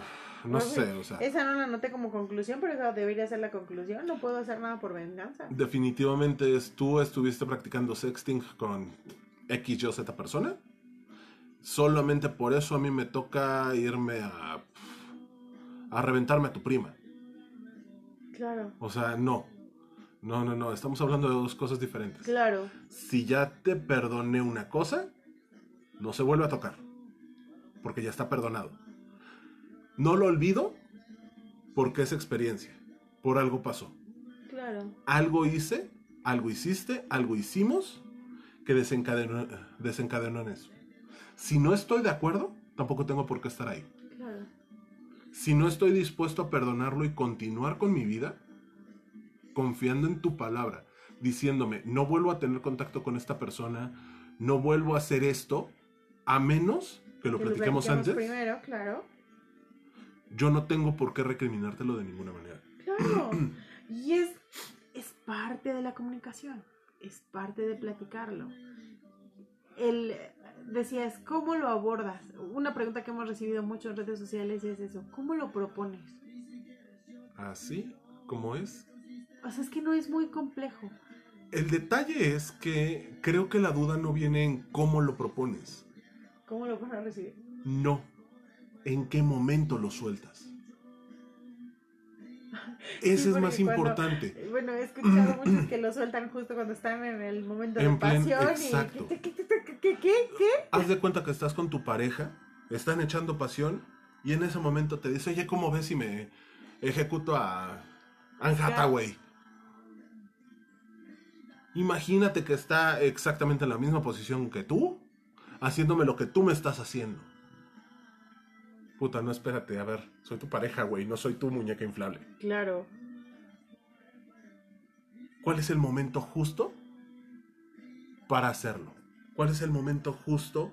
no Pues, sé, o sea, Esa no la anoté como conclusión, pero esa debería ser la conclusión. No puedo hacer nada por venganza. definitivamente es tú estuviste practicando sexting con X, Y, Z persona. Solamente por eso a mí me toca irme a, a reventarme a tu prima. Claro, O sea, no. No, no, no. Estamos hablando de dos cosas diferentes. claro. Si ya te perdoné una cosa, no se vuelve a tocar. Porque ya está perdonado. No lo olvido porque es experiencia. Por algo pasó. Claro, Algo hice, algo hiciste, algo hicimos que desencadenó, desencadenó en eso. Si no estoy de acuerdo, tampoco tengo por qué estar ahí. claro. Si no estoy dispuesto a perdonarlo y continuar con mi vida, confiando en tu palabra, diciéndome, no vuelvo a tener contacto con esta persona, no vuelvo a hacer esto, a menos que lo Que platiquemos platiquemos antes, Primero, claro. yo no tengo por qué recriminártelo de ninguna manera. Claro. [CLEARS THROAT] Y es, es parte de la comunicación. Es parte de platicarlo. El, decías, ¿cómo lo abordas? Una pregunta que hemos recibido mucho en redes sociales es eso. ¿Cómo lo propones? Así como es. O sea, es que no es muy complejo. El detalle es que creo que la duda no viene en cómo lo propones, ¿Cómo lo vas a recibir? no, en qué momento lo sueltas. Ese Sí, es más cuando- importante. Bueno, he [CLEARS THROAT] escuchado muchos que lo sueltan justo cuando están en el momento de En plen- pasión. exacto. y ¿qué, qué, qué, qué, qué, qué, qué? Haz de cuenta que estás con tu pareja, están echando pasión y en ese momento te dice, oye, ¿cómo ves si me ejecuto a Anne Hathaway? Imagínate que está exactamente en la misma posición que tú, haciéndome lo que tú me estás haciendo. Puta, no espérate, a ver, soy tu pareja, güey, no soy tu muñeca inflable. Claro. ¿Cuál es el momento justo para hacerlo? ¿Cuál es el momento justo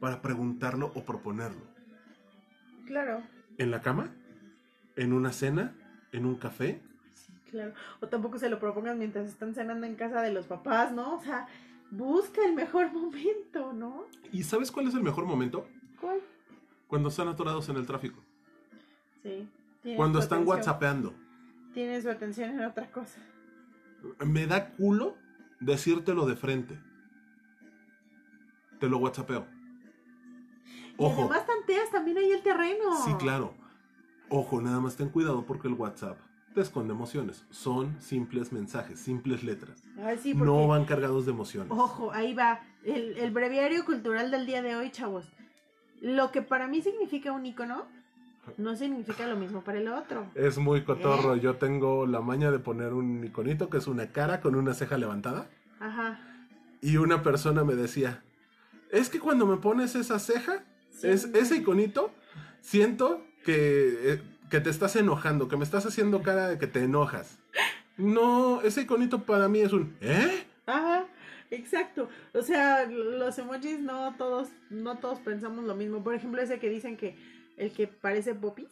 para preguntarlo o proponerlo? Claro. ¿En la cama? ¿En una cena? ¿En un café? Sí, claro. O tampoco se lo propongas mientras están cenando en casa de los papás, ¿no? O sea, busca el mejor [LAUGHS] momento, ¿no? ¿Y sabes cuál es el mejor momento? ¿Cuál? Cuando están atorados en el tráfico. Sí. Cuando están whatsappeando. tiene su atención en otra cosa. Me da culo decírtelo de frente. Te lo whatsappeo. Y Ojo. además tanteas también ahí el terreno. Sí, claro. Ojo, nada más ten cuidado porque el WhatsApp te esconde emociones. Son simples mensajes, simples letras. Ay, sí, porque... No van cargados de emociones. Ojo, ahí va. El, el breviario cultural del día de hoy, chavos. Lo que para mí significa un icono, no significa lo mismo para el otro. Es muy cotorro. ¿Eh? Yo tengo la maña de poner un iconito que es una cara con una ceja levantada. Ajá. Y una persona me decía, es que cuando me pones esa ceja, Sí. es, ese iconito, siento que, eh, que te estás enojando, que me estás haciendo cara de que te enojas. No, ese iconito para mí es un, ¿eh? Ajá, exacto. O sea, los emojis no todos, no todos pensamos lo mismo. Por ejemplo, ese que dicen que el que parece popis,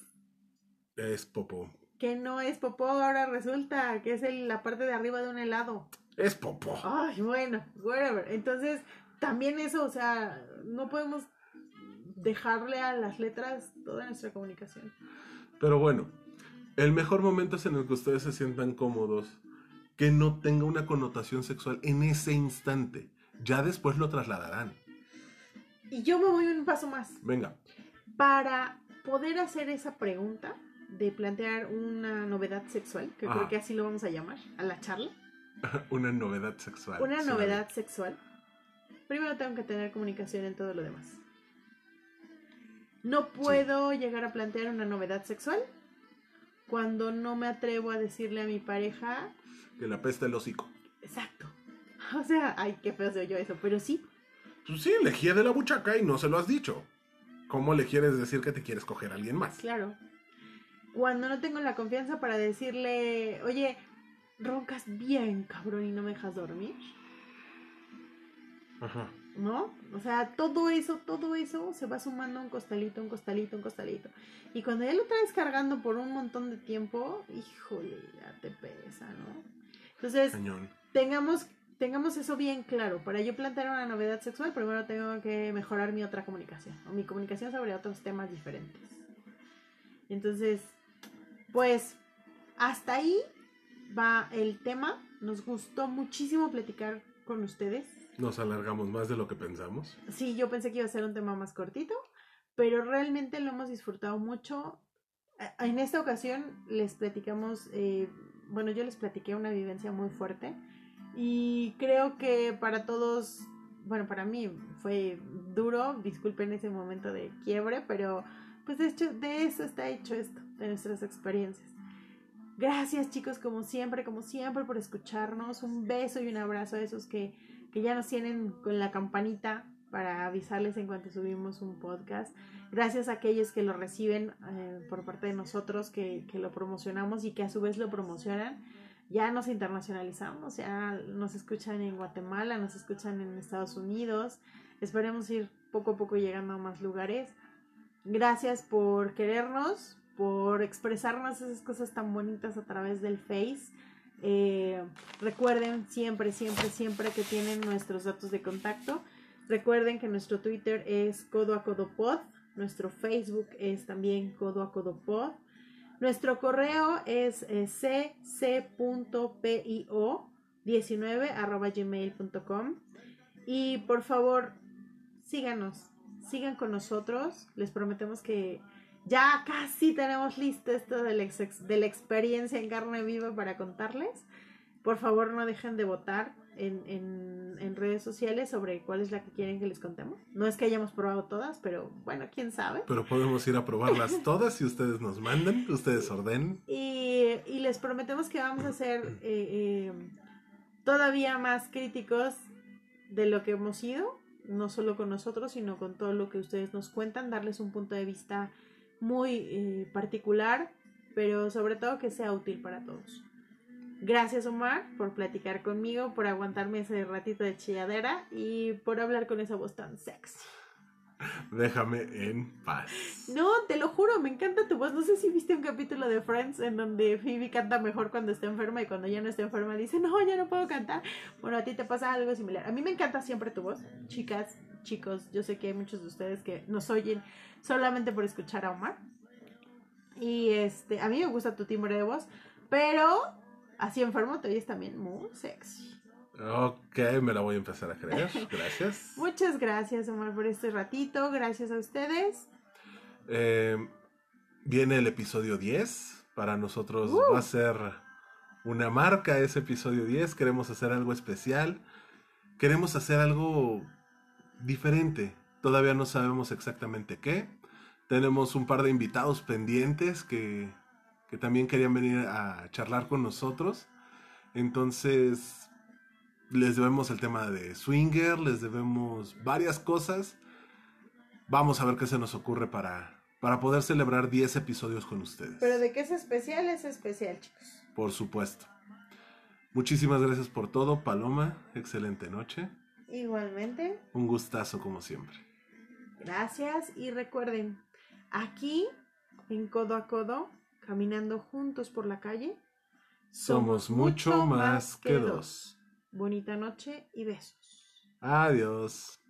Es popo. que no es popó, ahora resulta que es el- la parte de arriba de un helado. Es popo. Ay, bueno, whatever. Entonces, también eso, o sea, no podemos dejarle a las letras toda nuestra comunicación. Pero bueno, el mejor momento es en el que ustedes se sientan cómodos, que no tenga una connotación sexual en ese instante. Ya después lo trasladarán. Y yo me voy un paso más. Venga, Para poder hacer esa pregunta de plantear una novedad sexual, que creo que así lo vamos a llamar, a la charla, [LAUGHS] una novedad sexual. una novedad sexual, primero tengo que tener comunicación en todo lo demás. No puedo llegar a plantear una novedad sexual cuando no me atrevo a decirle a mi pareja. Que la pesta el hocico. exacto. O sea, ay, qué feo se oyó eso, pero sí, Pues sí, lejía de la buchaca y no se lo has dicho. ¿Cómo le quieres decir que te quieres coger a alguien más? Claro. Cuando no tengo la confianza para decirle, oye, roncas bien, cabrón, y no me dejas dormir, Ajá. ¿No? O sea, todo eso, todo eso se va sumando un costalito, un costalito, un costalito. Y cuando ya lo traes cargando por un montón de tiempo, híjole, ya te pesa, ¿no? Entonces, tengamos, tengamos eso bien claro. Para yo plantear una novedad sexual, primero tengo que mejorar mi otra comunicación, o mi comunicación sobre otros temas diferentes. Entonces, pues, hasta ahí va el tema. Nos gustó muchísimo platicar con ustedes. Nos alargamos más de lo que pensamos. Sí, yo pensé que iba a ser un tema más cortito, pero realmente lo hemos disfrutado mucho. En esta ocasión les platicamos, eh, bueno, yo les platiqué una vivencia muy fuerte y creo que para todos, bueno, para mí fue duro, disculpen ese momento de quiebre, pero pues de hecho de eso está hecho esto, de nuestras experiencias. Gracias chicos, como siempre, como siempre por escucharnos. Un beso y un abrazo a esos que, que ya nos tienen con la campanita para avisarles en cuanto subimos un podcast. Gracias a aquellos que lo reciben eh, por parte de nosotros, que, que lo promocionamos y que a su vez lo promocionan. Ya nos internacionalizamos, ya nos escuchan en Guatemala, nos escuchan en Estados Unidos. Esperemos ir poco a poco llegando a más lugares. Gracias por querernos, por expresarnos esas cosas tan bonitas a través del Face. Eh, recuerden siempre, siempre, siempre que tienen nuestros datos de contacto. Recuerden que nuestro Twitter es codo a pod. Nuestro Facebook es también codo a pod. Nuestro correo es eh, cc.pio19 arroba gmail.com. Y por favor, síganos, sigan con nosotros. Les prometemos que ya casi tenemos listo esto de la, ex- de la experiencia en carne viva para contarles. Por favor, no dejen de votar en, en- en redes sociales sobre cuál es la que quieren que les contemos. No es que hayamos probado todas, pero bueno, quién sabe. Pero podemos ir a probarlas [LAUGHS] todas si ustedes nos mandan, ustedes ordenen. Y, y les prometemos que vamos a ser eh, eh, todavía más críticos de lo que hemos sido, no solo con nosotros, sino con todo lo que ustedes nos cuentan, darles un punto de vista muy eh, particular, pero sobre todo que sea útil para todos. Gracias Omar por platicar conmigo, por aguantarme ese ratito de chilladera y por hablar con esa voz tan sexy. [LAUGHS] Déjame en paz. No, te lo juro, me encanta tu voz. No sé si viste un capítulo de Friends en donde Phoebe canta mejor cuando está enferma y cuando ya no está enferma dice, no, ya no puedo cantar. Bueno, a ti te pasa algo similar. A mí me encanta siempre tu voz. Chicas, chicos, yo sé que hay muchos de ustedes que nos oyen solamente por escuchar a Omar. Y este, a mí me gusta tu timbre de voz. Pero así enfermo te oyes también muy sexy. Ok, me la voy a empezar a creer. Gracias. [LAUGHS] Muchas gracias, Omar, por este ratito. Gracias a ustedes. Eh, viene el episodio 10. Para nosotros Uh. va a ser una marca ese episodio 10. Queremos hacer algo especial. Queremos hacer algo diferente. Todavía no sabemos exactamente qué. Tenemos un par de invitados pendientes que, que también querían venir a charlar con nosotros. Entonces, les debemos el tema de Swinger, les debemos varias cosas. Vamos a ver qué se nos ocurre para, para poder celebrar 10 episodios con ustedes. Pero de que es especial, es especial, chicos. Por supuesto. Muchísimas gracias por todo, Paloma. Excelente noche. Igualmente, Un gustazo como siempre. gracias. Y recuerden, aquí, en codo a codo, caminando juntos por la calle, Somos mucho más que dos. Bonita noche y besos. Adiós.